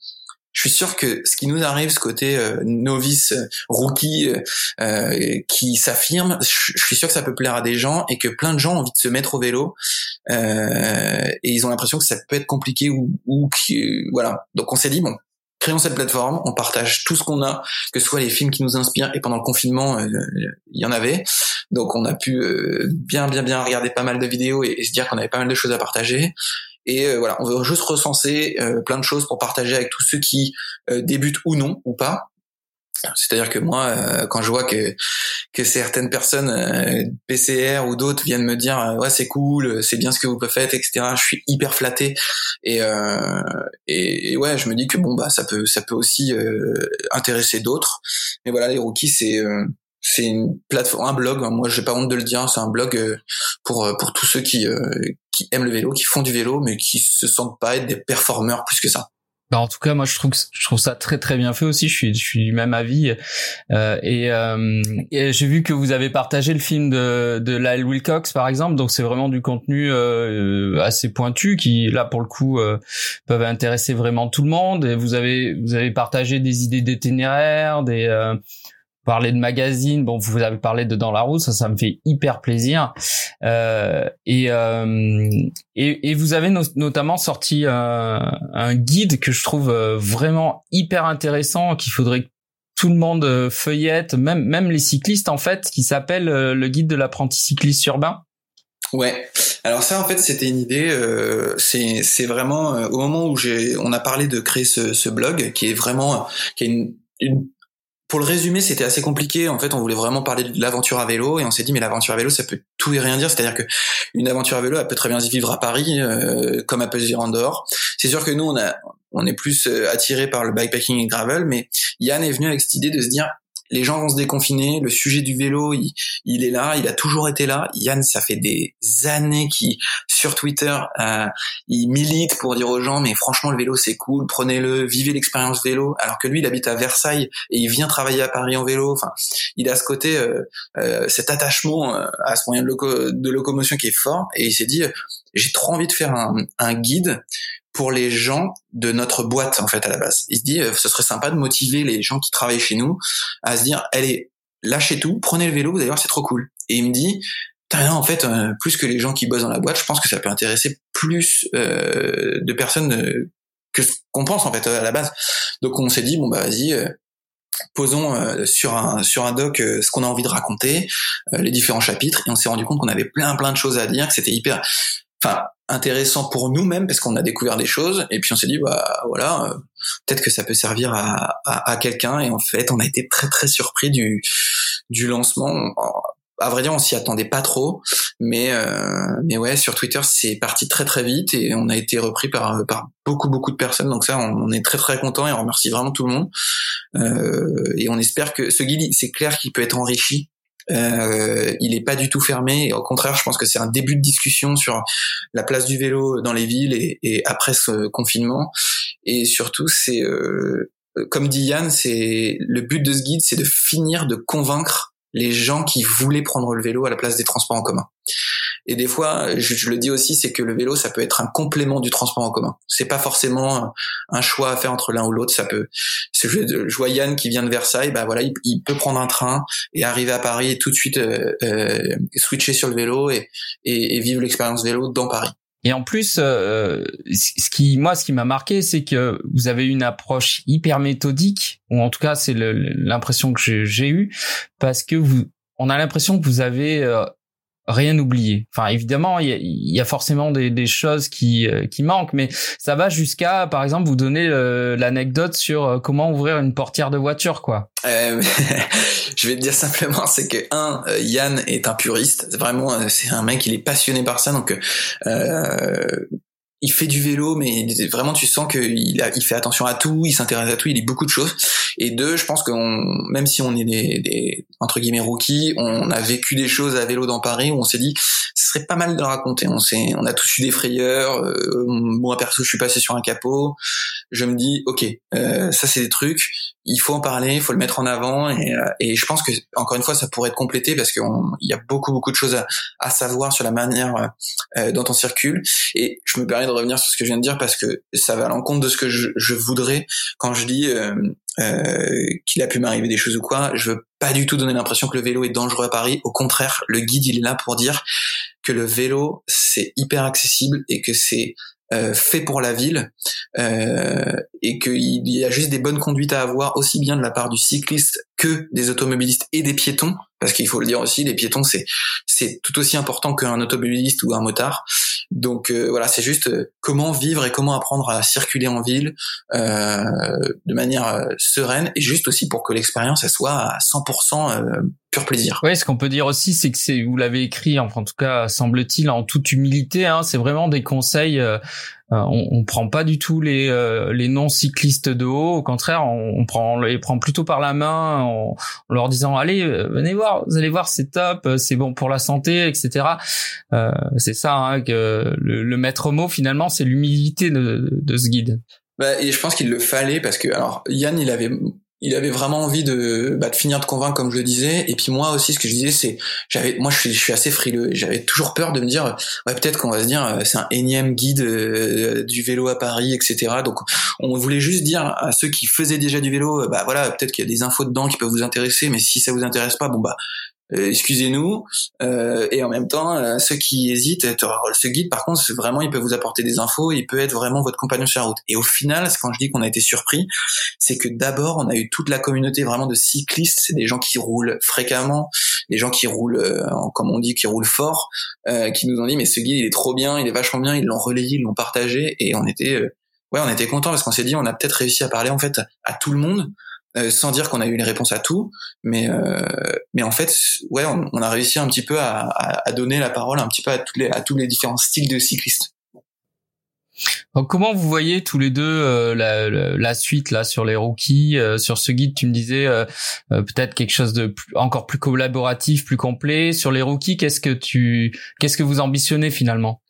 je suis sûr que ce qui nous arrive, ce côté euh, novice, rookie, qui s'affirme, je, suis sûr que ça peut plaire à des gens et que plein de gens ont envie de se mettre au vélo et ils ont l'impression que ça peut être compliqué ou, ou voilà. Donc on s'est dit bon, créons cette plateforme, on partage tout ce qu'on a, que ce soit les films qui nous inspirent. Et pendant le confinement, euh, il y en avait, donc on a pu euh, bien bien bien regarder pas mal de vidéos et, se dire qu'on avait pas mal de choses à partager. Et euh, voilà, on veut juste recenser plein de choses pour partager avec tous ceux qui débutent ou non ou pas, c'est-à-dire que moi, euh, quand je vois que que certaines personnes euh, PCR ou d'autres viennent me dire euh, ouais c'est cool, c'est bien ce que vous faites, etc. Je suis hyper flatté et, et, ouais, je me dis que bon bah ça peut ça peut aussi intéresser d'autres. Mais voilà, les rookies c'est c'est une plateforme, un blog. Moi, j'ai pas honte de le dire. C'est un blog pour pour tous ceux qui qui aiment le vélo, qui font du vélo, mais qui se sentent pas être des performeurs plus que ça. Bah, en tout cas, moi je trouve je trouve ça très très bien fait aussi. Je suis je suis du même avis. Euh, et, euh, j'ai vu que vous avez partagé le film de de Lyle Wilcox par exemple. Donc c'est vraiment du contenu euh, assez pointu qui là pour le coup euh, peuvent intéresser vraiment tout le monde. Et vous avez vous avez partagé des idées d'itinéraire, des euh, parler de magazine, bon, vous avez parlé de Dans la route, ça, ça me fait hyper plaisir. Euh, et, euh, et, et vous avez notamment sorti un, un, guide que je trouve euh, vraiment hyper intéressant, qu'il faudrait que tout le monde euh, feuillette, même même les cyclistes en fait, qui s'appelle euh, le guide de l'apprenti cycliste urbain. Ouais. Alors ça, en fait, c'était une idée. Euh, c'est vraiment au moment où j'ai on a parlé de créer ce, ce blog, qui est vraiment qui est une, une pour le résumer, c'était assez compliqué. En fait, on voulait vraiment parler de l'aventure à vélo et on s'est dit mais l'aventure à vélo, ça peut tout et rien dire. C'est-à-dire que une aventure à vélo, elle peut très bien vivre à Paris euh, comme elle peut vivre en dehors. C'est sûr que nous, on a on est plus euh, attiré par le bikepacking et gravel, mais Yann est venu avec cette idée de se dire les gens vont se déconfiner, le sujet du vélo, il, est là, il a toujours été là. Yann, ça fait des années qu'il sur Twitter, euh, il milite pour dire aux gens mais franchement le vélo c'est cool, prenez-le, vivez l'expérience vélo. Alors que lui, il habite à Versailles et il vient travailler à Paris en vélo. Enfin, il a ce côté, euh, euh, cet attachement à ce moyen de, locomotion qui est fort et il s'est dit j'ai trop envie de faire un, un guide pour les gens de notre boîte en fait à la base. Il se dit euh, ce serait sympa de motiver les gens qui travaillent chez nous à se dire allez lâchez tout, prenez le vélo, vous allez voir c'est trop cool. Et il me dit en fait euh, plus que les gens qui bossent dans la boîte, je pense que ça peut intéresser plus euh, de personnes que ce qu'on pense en fait à la base. Donc on s'est dit bon bah vas-y posons sur un sur un doc ce qu'on a envie de raconter, les différents chapitres, et on s'est rendu compte qu'on avait plein plein de choses à dire, que c'était hyper, enfin intéressant pour nous-mêmes parce qu'on a découvert des choses et puis on s'est dit bah voilà euh, peut-être que ça peut servir à, à, à quelqu'un. Et en fait on a été très très surpris du du lancement. À vrai dire on s'y attendait pas trop mais euh, mais ouais sur Twitter c'est parti très très vite et on a été repris par par beaucoup beaucoup de personnes. Donc ça on, est très très content et on remercie vraiment tout le monde. Euh, et on espère que ce guide c'est clair qu'il peut être enrichi euh, il est pas du tout fermé. Au contraire, je pense que c'est un début de discussion sur la place du vélo dans les villes et, et après ce confinement. Et surtout, c'est euh, comme dit Yann, c'est le but de ce guide, c'est de finir de convaincre les gens qui voulaient prendre le vélo à la place des transports en commun. Et des fois, je, le dis aussi, c'est que le vélo, ça peut être un complément du transport en commun. C'est pas forcément un choix à faire entre l'un ou l'autre. Ça peut. Je vois Yann qui vient de Versailles, bah voilà, il, peut prendre un train et arriver à Paris et tout de suite euh, euh, switcher sur le vélo et, et, vivre l'expérience vélo dans Paris. Et en plus, euh, ce qui, moi, ce qui m'a marqué, c'est que vous avez une approche hyper méthodique, ou en tout cas, c'est l'impression que j'ai eue, parce que vous, on a l'impression que vous avez rien oublier. Enfin, évidemment, il y, a, forcément des, des choses qui, euh, qui manquent, mais ça va jusqu'à, par exemple, vous donner euh, l'anecdote sur euh, comment ouvrir une portière de voiture, quoi. (laughs) je vais te dire simplement, c'est que un, Yann est un puriste. Vraiment, c'est un mec, il est passionné par ça, donc il fait du vélo, mais vraiment tu sens qu'il il fait attention à tout, il s'intéresse à tout, il lit beaucoup de choses. Et deux, je pense que même si on est des, des, entre guillemets rookies, on a vécu des choses à vélo dans Paris où on s'est dit ce serait pas mal de raconter. On s'est, on a tous eu des frayeurs. Euh, moi perso, je suis passé sur un capot. Je me dis ok, euh, ça c'est des trucs il faut en parler, il faut le mettre en avant et, euh, et je pense que encore une fois ça pourrait être complété parce qu'il y a beaucoup beaucoup de choses à, à savoir sur la manière euh, euh, dont on circule et je me permets de revenir sur ce que je viens de dire parce que ça va à l'encontre de ce que je, voudrais quand je dis euh, qu'il a pu m'arriver des choses ou quoi. Je veux pas du tout donner l'impression que le vélo est dangereux à Paris. Au contraire, le guide il est là pour dire que le vélo c'est hyper accessible et que c'est fait pour la ville et qu'il y a juste des bonnes conduites à avoir aussi bien de la part du cycliste que des automobilistes et des piétons parce qu'il faut le dire aussi les piétons c'est c'est tout aussi important qu'un automobiliste ou un motard donc euh, voilà c'est juste euh, comment vivre et comment apprendre à circuler en ville euh, de manière sereine et juste aussi pour que l'expérience elle soit à 100% pur plaisir. Oui, ce qu'on peut dire aussi, c'est que c'est, vous l'avez écrit, enfin, en tout cas, semble-t-il, en toute humilité, hein, c'est vraiment des conseils on, on prend pas du tout les euh, les non cyclistes de haut. Au contraire, on, prend on les prend plutôt par la main en, leur disant allez euh, venez voir, vous allez voir c'est top, c'est bon pour la santé, etc. c'est ça hein, que le, maître mot finalement, c'est l'humilité de, de ce guide. Bah, et je pense qu'il le fallait parce que alors Yann il avait il avait vraiment envie de, bah, finir de convaincre comme je le disais. Et puis moi aussi ce que je disais c'est j'avais moi je suis assez frileux. J'avais toujours peur de me dire ouais peut-être qu'on va se dire c'est un énième guide euh, du vélo à Paris etc donc on voulait juste dire à ceux qui faisaient déjà du vélo bah voilà peut-être qu'il y a des infos dedans qui peuvent vous intéresser mais si ça vous intéresse pas bon bah euh, excusez-nous. Euh, et en même temps, euh, ceux qui hésitent, ce guide, par contre, vraiment, il peut vous apporter des infos, il peut être vraiment votre compagnon sur la route. Et au final, quand je dis qu'on a été surpris, c'est que d'abord, on a eu toute la communauté vraiment de cyclistes, c'est des gens qui roulent fréquemment, des gens qui roulent, comme on dit, qui roulent fort, qui nous ont dit, mais ce guide, il est trop bien, il est vachement bien, ils l'ont relayé, ils l'ont partagé, et on était, ouais, on était content parce qu'on s'est dit, on a peut-être réussi à parler en fait à tout le monde. Euh, sans dire qu'on a eu les réponses à tout, mais euh, mais en fait, ouais, on, a réussi un petit peu à, donner la parole un petit peu à tous les à tous les différents styles de cyclistes. Comment vous voyez tous les deux euh, la, la, suite là sur les rookies, sur ce guide? Tu me disais peut-être quelque chose de plus, encore plus collaboratif, plus complet. Sur les rookies, qu'est-ce que tu, qu'est-ce que vous ambitionnez finalement?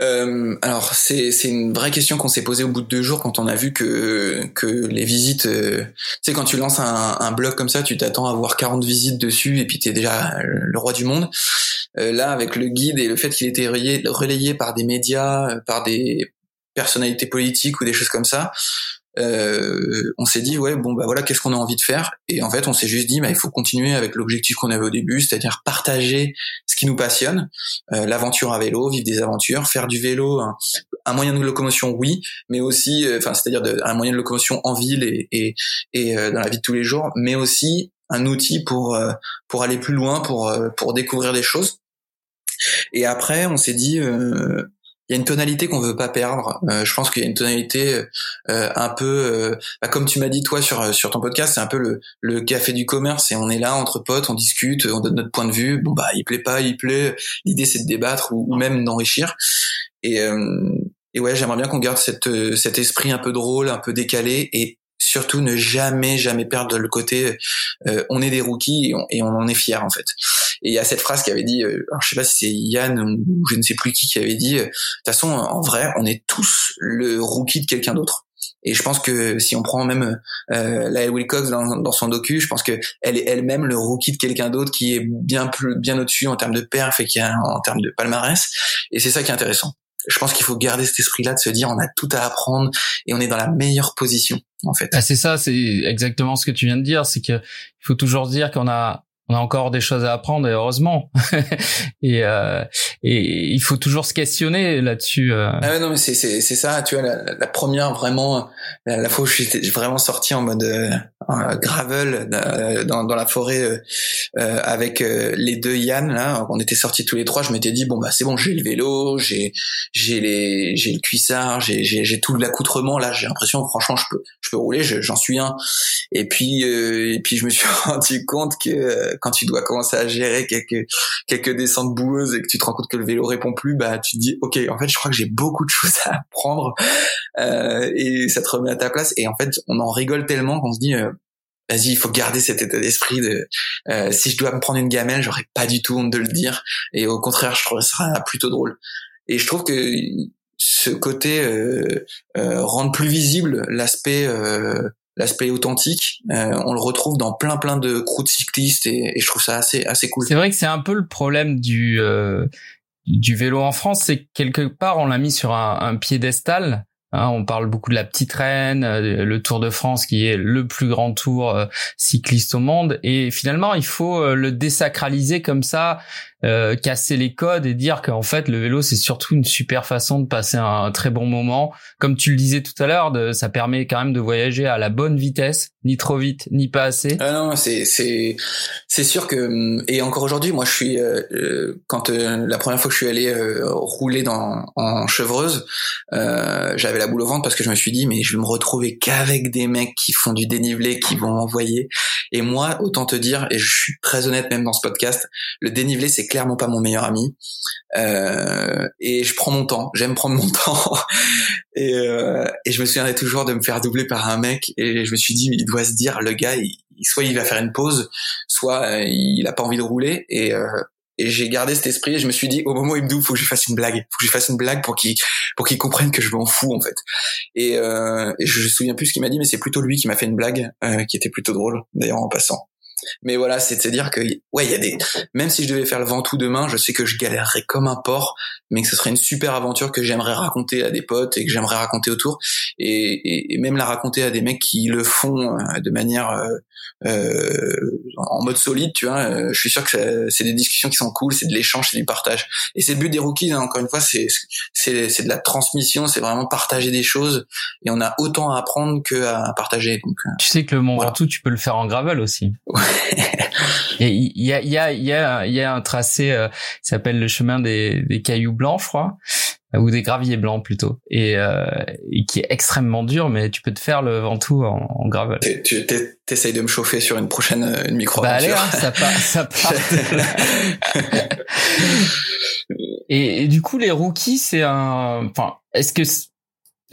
Euh, alors c'est c'est une vraie question qu'on s'est posée au bout de deux jours quand on a vu que que les visites, euh, tu sais quand tu lances un, un blog comme ça, tu t'attends à avoir 40 visites dessus et puis t'es déjà le roi du monde. Euh, là avec le guide et le fait qu'il était relayé, relayé par des médias, euh, par des personnalités politiques ou des choses comme ça, euh, on s'est dit ouais bon bah voilà qu'est-ce qu'on a envie de faire? Et en fait on s'est juste dit bah il faut continuer avec l'objectif qu'on avait au début c'est-à-dire partager ce qui nous passionne euh, l'aventure à vélo vivre des aventures faire du vélo un, moyen de locomotion oui mais aussi euh, enfin c'est-à-dire un moyen de locomotion en ville et et, et dans la vie de tous les jours mais aussi un outil pour pour aller plus loin pour pour découvrir des choses. Et après, on s'est dit, euh, il y a une tonalité qu'on veut pas perdre. Euh, je pense qu'il y a une tonalité euh, un peu, euh, bah, comme tu m'as dit toi sur sur ton podcast, c'est un peu le, le café du commerce et on est là entre potes, on discute, on donne notre point de vue. Bon bah il plaît pas, il plaît. L'idée c'est de débattre ou, même d'enrichir. Et et ouais, j'aimerais bien qu'on garde cette cet esprit un peu drôle, un peu décalé et surtout ne jamais jamais perdre le côté on est des rookies et on, et on en est fier en fait. Et il y a cette phrase qui avait dit, euh, alors je sais pas si c'est Yann ou je ne sais plus qui qui avait dit, euh, de toute façon, en vrai, on est tous le rookie de quelqu'un d'autre. Et je pense que si on prend même euh, Lael Wilcox dans, dans, son docu, je pense que elle est elle-même le rookie de quelqu'un d'autre qui est bien plus bien au-dessus en termes de perf et qui a en termes de palmarès. Et c'est ça qui est intéressant. Je pense qu'il faut garder cet esprit-là de se dire on a tout à apprendre et on est dans la meilleure position en fait. Ah, c'est ça, c'est exactement ce que tu viens de dire, c'est que il faut toujours dire qu'on a on a encore des choses à apprendre et heureusement. (laughs) Et euh, et il faut toujours se questionner là-dessus euh. ah non mais c'est c'est c'est ça tu vois la, première vraiment la, la, fois où je suis vraiment sorti en mode euh, gravel euh, dans dans la forêt euh, avec les deux Yann là. On était sortis tous les trois. Je m'étais dit bon bah c'est bon j'ai le vélo j'ai j'ai les j'ai le cuissard j'ai j'ai j'ai tout l'accoutrement. Là j'ai l'impression franchement je peux je peux rouler j'en suis un. Et puis et puis je me suis (laughs) rendu compte que quand tu dois commencer à gérer quelques quelques descentes boueuses et que tu te rends compte que le vélo répond plus, bah tu te dis ok, en fait je crois que j'ai beaucoup de choses à apprendre euh, et ça te remet à ta place. Et en fait on en rigole tellement qu'on se dit euh, vas-y, il faut garder cet état d'esprit de euh, si je dois me prendre une gamelle, j'aurais pas du tout honte de le dire. Et au contraire, je trouve ça plutôt drôle. Et je trouve que ce côté euh, euh, rendre plus visible l'aspect euh, l'aspect authentique, euh, on le retrouve dans plein plein de croûtes cyclistes et, et, je trouve ça assez assez cool. C'est vrai que c'est un peu le problème du euh, du vélo en France, c'est quelque part on l'a mis sur un, un piédestal. Hein, on parle beaucoup de la petite reine, euh, le Tour de France qui est le plus grand tour cycliste au monde, et finalement il faut le désacraliser comme ça euh, casser les codes et dire qu'en fait le vélo c'est surtout une super façon de passer un, très bon moment. Comme tu le disais tout à l'heure, ça permet quand même de voyager à la bonne vitesse, ni trop vite, ni pas assez. Ah non, c'est c'est c'est sûr que et encore aujourd'hui, moi je suis euh, euh, quand la première fois que je suis allé rouler dans en chevreuse, j'avais la boule au ventre parce que je me suis dit mais je vais me retrouver qu'avec des mecs qui font du dénivelé, qui vont envoyer. Et moi, autant te dire, et je suis très honnête même dans ce podcast, le dénivelé c'est clairement pas mon meilleur ami. Euh, et je prends mon temps, j'aime prendre mon (laughs) temps. et, euh, et je me souviendrai toujours de me faire doubler par un mec. Et je me suis dit, il doit se dire, le gars, il, soit il va faire une pause, soit euh, il a pas envie de rouler. Et, euh, et j'ai gardé cet esprit et je me suis dit au moment où il me double faut que je fasse une blague faut que je fasse une blague pour qu'il pour qu'il comprenne que je m'en fous en fait et, euh, et je me souviens plus ce qu'il m'a dit mais c'est plutôt lui qui m'a fait une blague euh, qui était plutôt drôle d'ailleurs en passant mais voilà, c'est de se dire que ouais, il y a des même si je devais faire le Ventoux demain, je sais que je galérerais comme un porc, mais que ce serait une super aventure que j'aimerais raconter à des potes et que j'aimerais raconter autour et, et, même la raconter à des mecs qui le font euh, de manière euh, euh, en mode solide, tu vois. Euh, je suis sûr que c'est des discussions qui sont cool, c'est de l'échange, c'est du partage. Et c'est le but des rookies, hein, encore une fois, c'est c'est c'est de la transmission, c'est vraiment partager des choses et on a autant à apprendre que à partager. Donc tu sais que le Mont Ventoux, tu peux le faire en gravel aussi. Et (laughs) il y a, y a, y a, y a un tracé euh, qui s'appelle le chemin des, des cailloux blancs, je crois, ou des graviers blancs plutôt, et, euh, et, qui est extrêmement dur, mais tu peux te faire le Ventoux en, en gravel. Tu essayes de me chauffer sur une prochaine une micro. Bah allez, hein, ça part, ça (laughs) part. et, et, du coup, les rookies, c'est un, enfin, est-ce que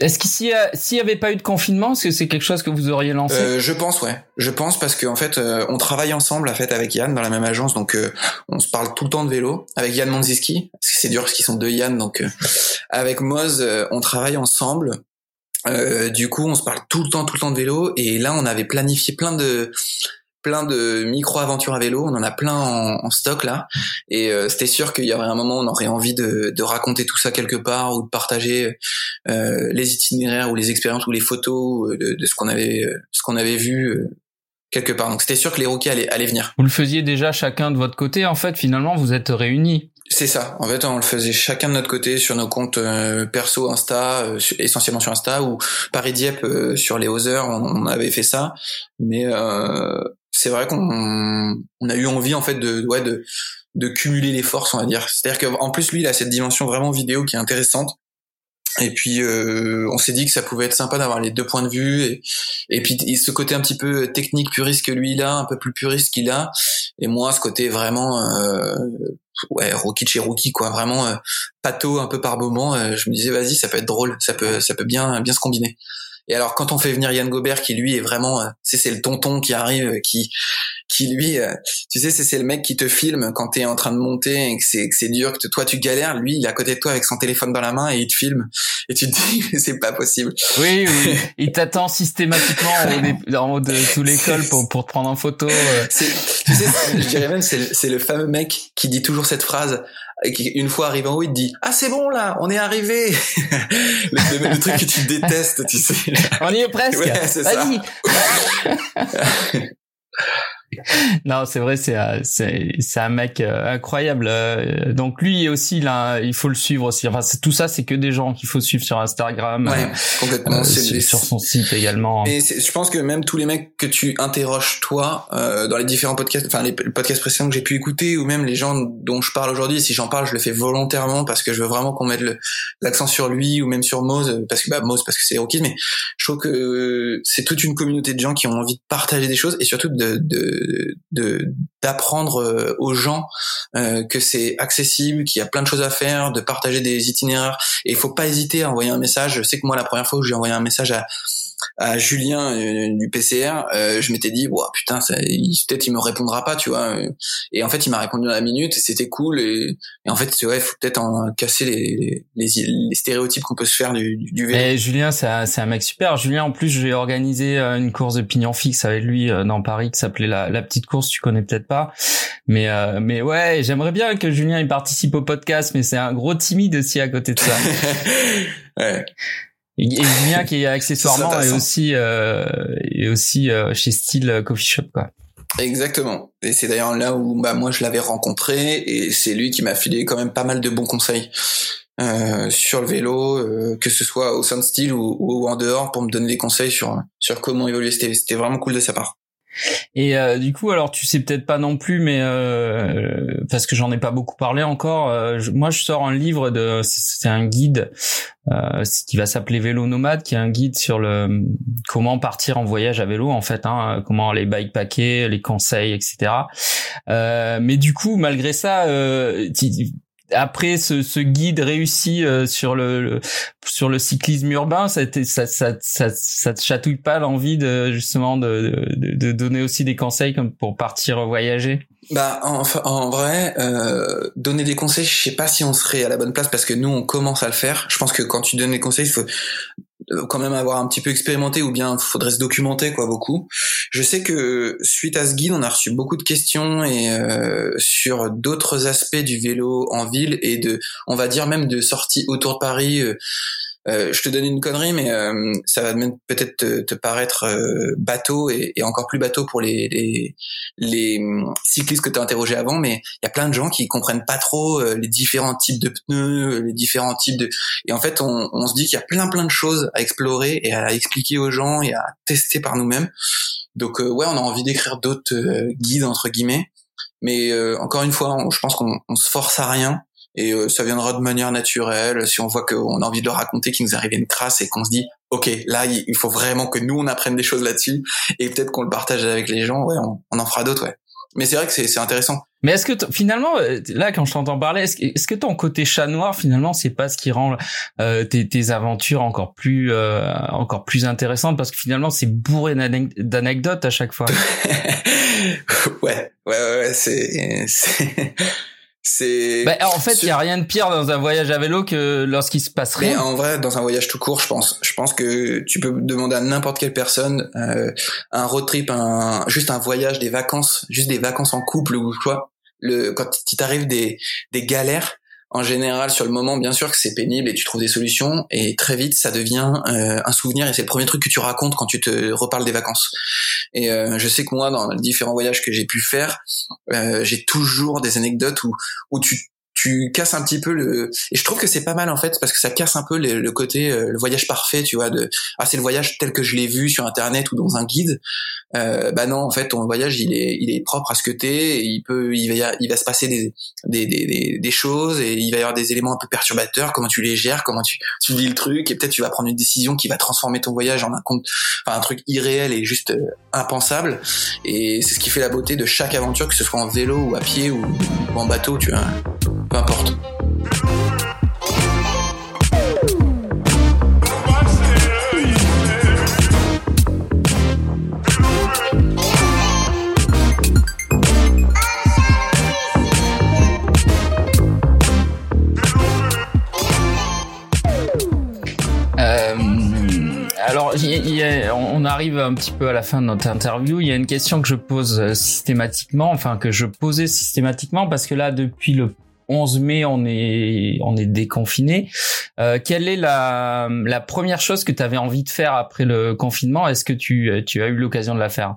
est-ce qu'ici, s'il y avait pas eu de confinement, est-ce que c'est quelque chose que vous auriez lancé? Euh, Je pense, ouais. Je pense parce qu'en fait, euh, on travaille ensemble, en fait, avec Yann dans la même agence, donc euh, on se parle tout le temps de vélo avec Yann que c'est dur parce qu'ils sont deux Yann, donc avec Moz, on travaille ensemble. du coup, on se parle tout le temps, tout le temps de vélo. Et là, on avait planifié plein de plein de micro-aventures à vélo, on en a plein en, stock là, et euh, c'était sûr qu'il y aurait un moment où on aurait envie de, de raconter tout ça quelque part ou de partager euh, les itinéraires ou les expériences ou les photos euh, de, de ce qu'on avait ce qu'on avait vu quelque part. Donc c'était sûr que les rookies allaient, allaient venir. Vous le faisiez déjà chacun de votre côté, en fait, finalement vous êtes réunis. C'est ça. En fait, on le faisait chacun de notre côté sur nos comptes perso Insta, essentiellement sur Insta ou Paris Dieppe sur les Other, on, on, avait fait ça. Mais c'est vrai qu'on on a eu envie en fait de ouais de de cumuler les forces on va dire. C'est à dire qu'en plus lui il a cette dimension vraiment vidéo qui est intéressante. Et puis euh, on s'est dit que ça pouvait être sympa d'avoir les deux points de vue et, puis ce côté un petit peu technique puriste que lui il a un peu plus puriste qu'il a. Et moi ce côté vraiment euh, ouais Rocky chez Rookie quoi. Vraiment euh, pato un peu par moment euh, je me disais vas-y ça peut être drôle. Ça peut ça peut bien bien se combiner et alors quand on fait venir Yann Gobert qui lui est vraiment, euh, c'est le tonton qui arrive, euh, qui qui lui, euh, tu sais, c'est le mec qui te filme quand t'es en train de monter et que c'est c'est dur, que toi tu galères, lui il est à côté de toi avec son téléphone dans la main et il te filme et tu te dis c'est pas possible. Oui, oui, (laughs) il t'attend systématiquement en haut de sous l'école pour pour te prendre en photo. Tu sais, je dirais même c'est le fameux mec qui dit toujours cette phrase une fois arrivé en haut, il te dit ah c'est bon là, on est arrivé. (laughs) le, truc que tu détestes, tu sais. On y est presque. Ouais, Vas-y. (laughs) (laughs) non, c'est vrai, c'est c'est c'est un mec euh, incroyable. Euh, donc lui aussi, là, il faut le suivre aussi. Enfin, tout ça, c'est que des gens qu'il faut suivre sur Instagram. Ouais, complètement. Euh, sur son site également. Et je pense que même tous les mecs que tu interroges toi euh, dans les différents podcasts, enfin les podcasts précédents que j'ai pu écouter, ou même les gens dont je parle aujourd'hui, si j'en parle, je le fais volontairement parce que je veux vraiment qu'on mette l'accent sur lui ou même sur Moz, parce que bah Moz parce que c'est Rockies, mais je trouve que c'est toute une communauté de gens qui ont envie de partager des choses et surtout de, de d'apprendre euh, aux gens euh, que c'est accessible, qu'il y a plein de choses à faire, de partager des itinéraires. Et il faut pas hésiter à envoyer un message. Je sais que moi, la première fois où j'ai envoyé un message à, à Julien euh, du PCR, euh, je m'étais dit, wow, putain, peut-être il me répondra pas, tu vois. Et en fait, il m'a répondu dans la minute, c'était cool. Et, et, en fait, c'est ouais, faut peut-être en casser les, les, les stéréotypes qu'on peut se faire du, du vélo. Et Julien, c'est un, mec super. Julien, en plus, j'ai organisé euh, une course de pignon fixe avec lui dans Paris qui s'appelait la, la, petite course. Tu connais peut-être pas, mais mais ouais, j'aimerais bien que Julien il participe au podcast, mais c'est un gros timide aussi à côté de ça. (laughs) ouais. Et, Julien (laughs) qui est accessoirement et aussi euh, et aussi euh, chez Style Coffee Shop quoi. Exactement. Et c'est d'ailleurs là où bah, moi je l'avais rencontré et c'est lui qui m'a filé quand même pas mal de bons conseils euh, sur le vélo, euh, que ce soit au sein de style ou, ou, en dehors pour me donner des conseils sur sur comment évoluer. C'était vraiment cool de sa part. Et euh, du coup, alors tu sais peut-être pas non plus, mais euh, parce que j'en ai pas beaucoup parlé encore. Euh, moi, je sors un livre de, c'est un guide euh, qui va s'appeler Vélo Nomade, qui est un guide sur le comment partir en voyage à vélo, en fait, hein, comment aller bikepacker, les conseils, etc. Euh, mais du coup, malgré ça, euh, après ce, ce, guide réussi euh, sur le, sur le cyclisme urbain, ça, ça, ça, ça, te chatouille pas l'envie de justement de, de, de, donner aussi des conseils comme pour partir voyager? Bah en, en vrai, euh, donner des conseils, je sais pas si on serait à la bonne place parce que nous on commence à le faire. Je pense que quand tu donnes des conseils, il faut quand même avoir un petit peu expérimenté ou bien faudrait se documenter quoi beaucoup. Je sais que suite à ce guide, on a reçu beaucoup de questions et euh, sur d'autres aspects du vélo en ville et de on va dire même de sorties autour de Paris euh, euh, je te donne une connerie, mais euh, ça va peut-être te, te, paraître euh, bateau et, et, encore plus bateau pour les, les, les hum, cyclistes que tu as interrogés avant, mais il y a plein de gens qui comprennent pas trop les différents types de pneus, les différents types de... Et en fait, on, on se dit qu'il y a plein plein de choses à explorer et à expliquer aux gens et à tester par nous-mêmes. Donc ouais, on a envie d'écrire d'autres guides entre guillemets, mais encore une fois, je pense qu'on se force à rien et euh, ça viendra de manière naturelle. Si on voit qu'on a envie de le raconter, qu'il nous arrive une crasse et qu'on se dit, ok, là, il faut vraiment que nous on apprenne des choses là-dessus et peut-être qu'on le partage avec les gens. Ouais, on, en fera d'autres. Ouais. Mais c'est vrai que c'est intéressant. Mais est-ce que finalement, euh, là, quand je t'entends parler, est-ce que, est que ton côté chat noir, finalement, c'est pas ce qui rend euh, tes, tes, aventures encore plus, euh, encore plus intéressantes? Parce que finalement, c'est bourré d'anecdotes à chaque fois. (laughs) ouais, ouais, ouais, c'est, c'est. Bah, en fait, il y a rien de pire dans un voyage à vélo que lorsqu'il se passe rien. Mais en vrai, dans un voyage tout court, je pense. Je pense que tu peux demander à n'importe quelle personne euh, un road trip, un juste un voyage, des vacances, juste des vacances en couple ou quoi. Le quand il t'arrive des des galères, en général, sur le moment, bien sûr que c'est pénible et tu trouves des solutions, et très vite, ça devient euh, un souvenir et c'est le premier truc que tu racontes quand tu te reparles des vacances. Et euh, je sais que moi, dans les différents voyages que j'ai pu faire, euh, j'ai toujours des anecdotes où, où tu tu casses un petit peu le et je trouve que c'est pas mal en fait parce que ça casse un peu le, côté le voyage parfait tu vois de ah c'est le voyage tel que je l'ai vu sur internet ou dans un guide. Euh, bah non en fait ton voyage il est il est propre à ce que t'es il peut il va il va se passer des des, des des choses et il va y avoir des éléments un peu perturbateurs comment tu les gères comment tu tu vis le truc et peut-être tu vas prendre une décision qui va transformer ton voyage en un compte enfin un truc irréel et juste euh, impensable. Et c'est ce qui fait la beauté de chaque aventure que ce soit en vélo ou à pied ou, ou en bateau tu vois importe Alors, on arrive un petit peu à la fin de notre interview. Il y a une question que je pose euh, systématiquement, enfin que je posais systématiquement, parce que là, depuis le 11 mai, on est on est déconfiné. Euh, quelle est la, la première chose que tu avais envie de faire après le confinement? Est-ce que tu tu as eu l'occasion de la faire?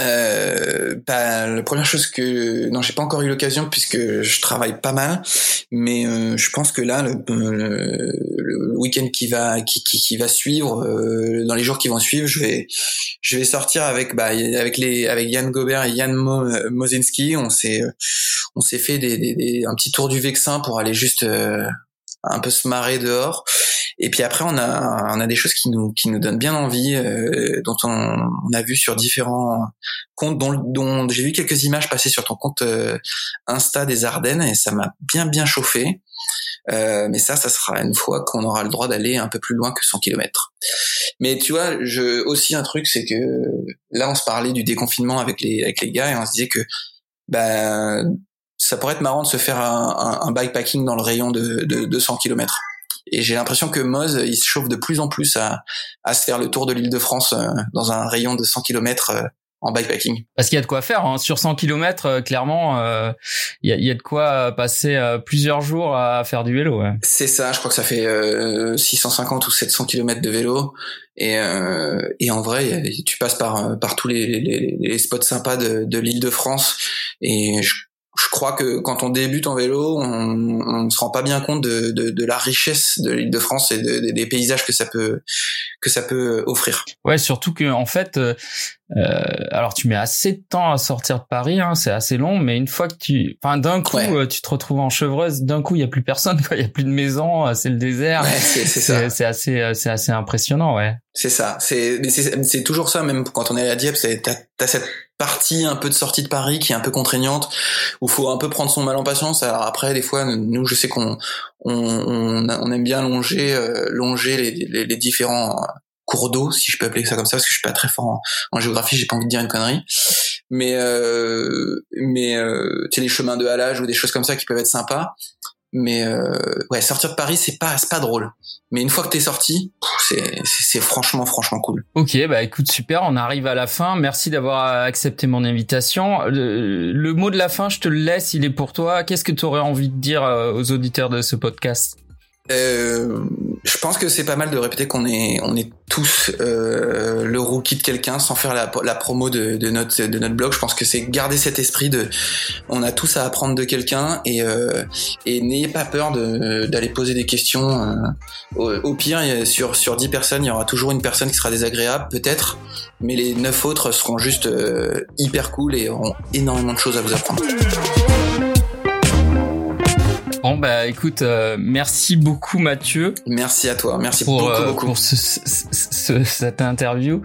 Euh, bah, la première chose que non j'ai pas encore eu l'occasion puisque je travaille pas mal mais euh, je pense que là le, le, week-end qui va qui, qui, qui va suivre euh, dans les jours qui vont suivre je vais je vais sortir avec bah avec les avec Yann Gobert et Yann Mo, Mozinski on s'est on s'est fait des, des, des, un petit tour du Vexin pour aller juste euh, un peu se marrer dehors. Et puis après, on a, on a des choses qui nous, qui nous donnent bien envie, euh, dont on, on, a vu sur différents comptes, dont, dont j'ai vu quelques images passer sur ton compte euh, Insta des Ardennes, et ça m'a bien bien chauffé. Euh, mais ça, ça sera une fois qu'on aura le droit d'aller un peu plus loin que 100 km. Mais tu vois, je, aussi un truc, c'est que là, on se parlait du déconfinement avec les, avec les gars et on se disait que ben ça pourrait être marrant de se faire un, un, bikepacking dans le rayon de, de 200 km. Et j'ai l'impression que Moz, il se chauffe de plus en plus à, à se faire le tour de l'île de France euh, dans un rayon de 100 km euh, en bikepacking. Parce qu'il y a de quoi faire hein. sur 100 km, clairement, il y, a, y, a, de quoi passer plusieurs jours à faire du vélo. Ouais. C'est ça, je crois que ça fait 650 ou 700 km de vélo. Et, et en vrai, tu passes par par tous les, les, les spots sympas de, de l'île de France. Et je je crois que quand on débute en vélo, on, on se rend pas bien compte de, la richesse de l'île de France et de, des paysages que ça peut que ça peut offrir. Ouais, surtout que fait, euh, euh, alors tu mets assez de temps à sortir de Paris, hein, c'est assez long, mais une fois que tu, enfin d'un coup, euh, tu te retrouves en chevreuse, d'un coup il y a plus personne, il y a plus de maison, c'est le désert. Ouais, c'est. C'est assez, c'est assez impressionnant, ouais. C'est ça. C'est c'est toujours ça, même quand on est à Dieppe, t'as as cette partie un peu de sortie de Paris qui est un peu contraignante où faut un peu prendre son mal en patience alors après des fois nous je sais qu'on on, on, aime bien longer euh, longer les, les, les différents cours d'eau si je peux appeler ça comme ça parce que je suis pas très fort en, géographie j'ai pas envie de dire une connerie. Mais euh, mais euh, tu sais les chemins de halage ou des choses comme ça qui peuvent être sympas. Mais euh, ouais sortir de Paris c'est pas c'est pas drôle. Mais une fois que t'es sorti c'est c'est franchement franchement cool. Ok bah écoute super on arrive à la fin. Merci d'avoir accepté mon invitation. Le, le, mot de la fin je te le laisse il est pour toi. Qu'est-ce que tu aurais envie de dire euh, aux auditeurs de ce podcast? Euh, je pense que c'est pas mal de répéter qu'on est on est tous euh, le rookie de quelqu'un sans faire la, promo de, notre de notre blog. Je pense que c'est garder cet esprit de on a tous à apprendre de quelqu'un et euh, et n'ayez pas peur d'aller poser des questions. Euh, au, au, pire, sur sur 10 personnes, il y aura toujours une personne qui sera désagréable peut-être, mais les neuf autres seront juste euh, hyper cool et auront énormément de choses à vous apprendre. Bon bah écoute, euh, merci beaucoup Mathieu. Merci à toi, merci pour, beaucoup, euh, beaucoup. pour ce, ce, cette interview.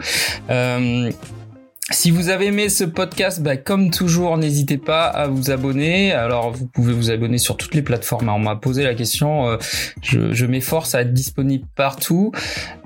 Euh, si vous avez aimé ce podcast, bah, comme toujours, n'hésitez pas à vous abonner. Alors, vous pouvez vous abonner sur toutes les plateformes. on m'a posé la question. Euh, je, je m'efforce à être disponible partout.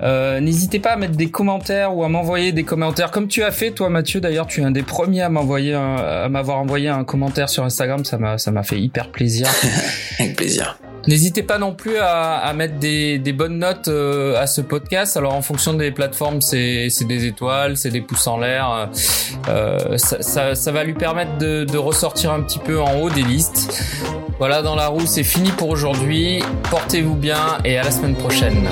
Euh, n'hésitez pas à mettre des commentaires ou à m'envoyer des commentaires, comme tu as fait, toi, Mathieu. D'ailleurs, tu es un des premiers à m'envoyer, à m'avoir envoyé un commentaire sur Instagram. Ça m'a, ça m'a fait hyper plaisir. (laughs) Avec plaisir. N'hésitez pas non plus à, à mettre des, des, bonnes notes euh, à ce podcast. Alors en fonction des plateformes, c'est des étoiles, c'est des pouces en l'air. Euh, ça, va lui permettre de, de, ressortir un petit peu en haut des listes. Voilà, dans la roue, c'est fini pour aujourd'hui. Portez-vous bien et à la semaine prochaine.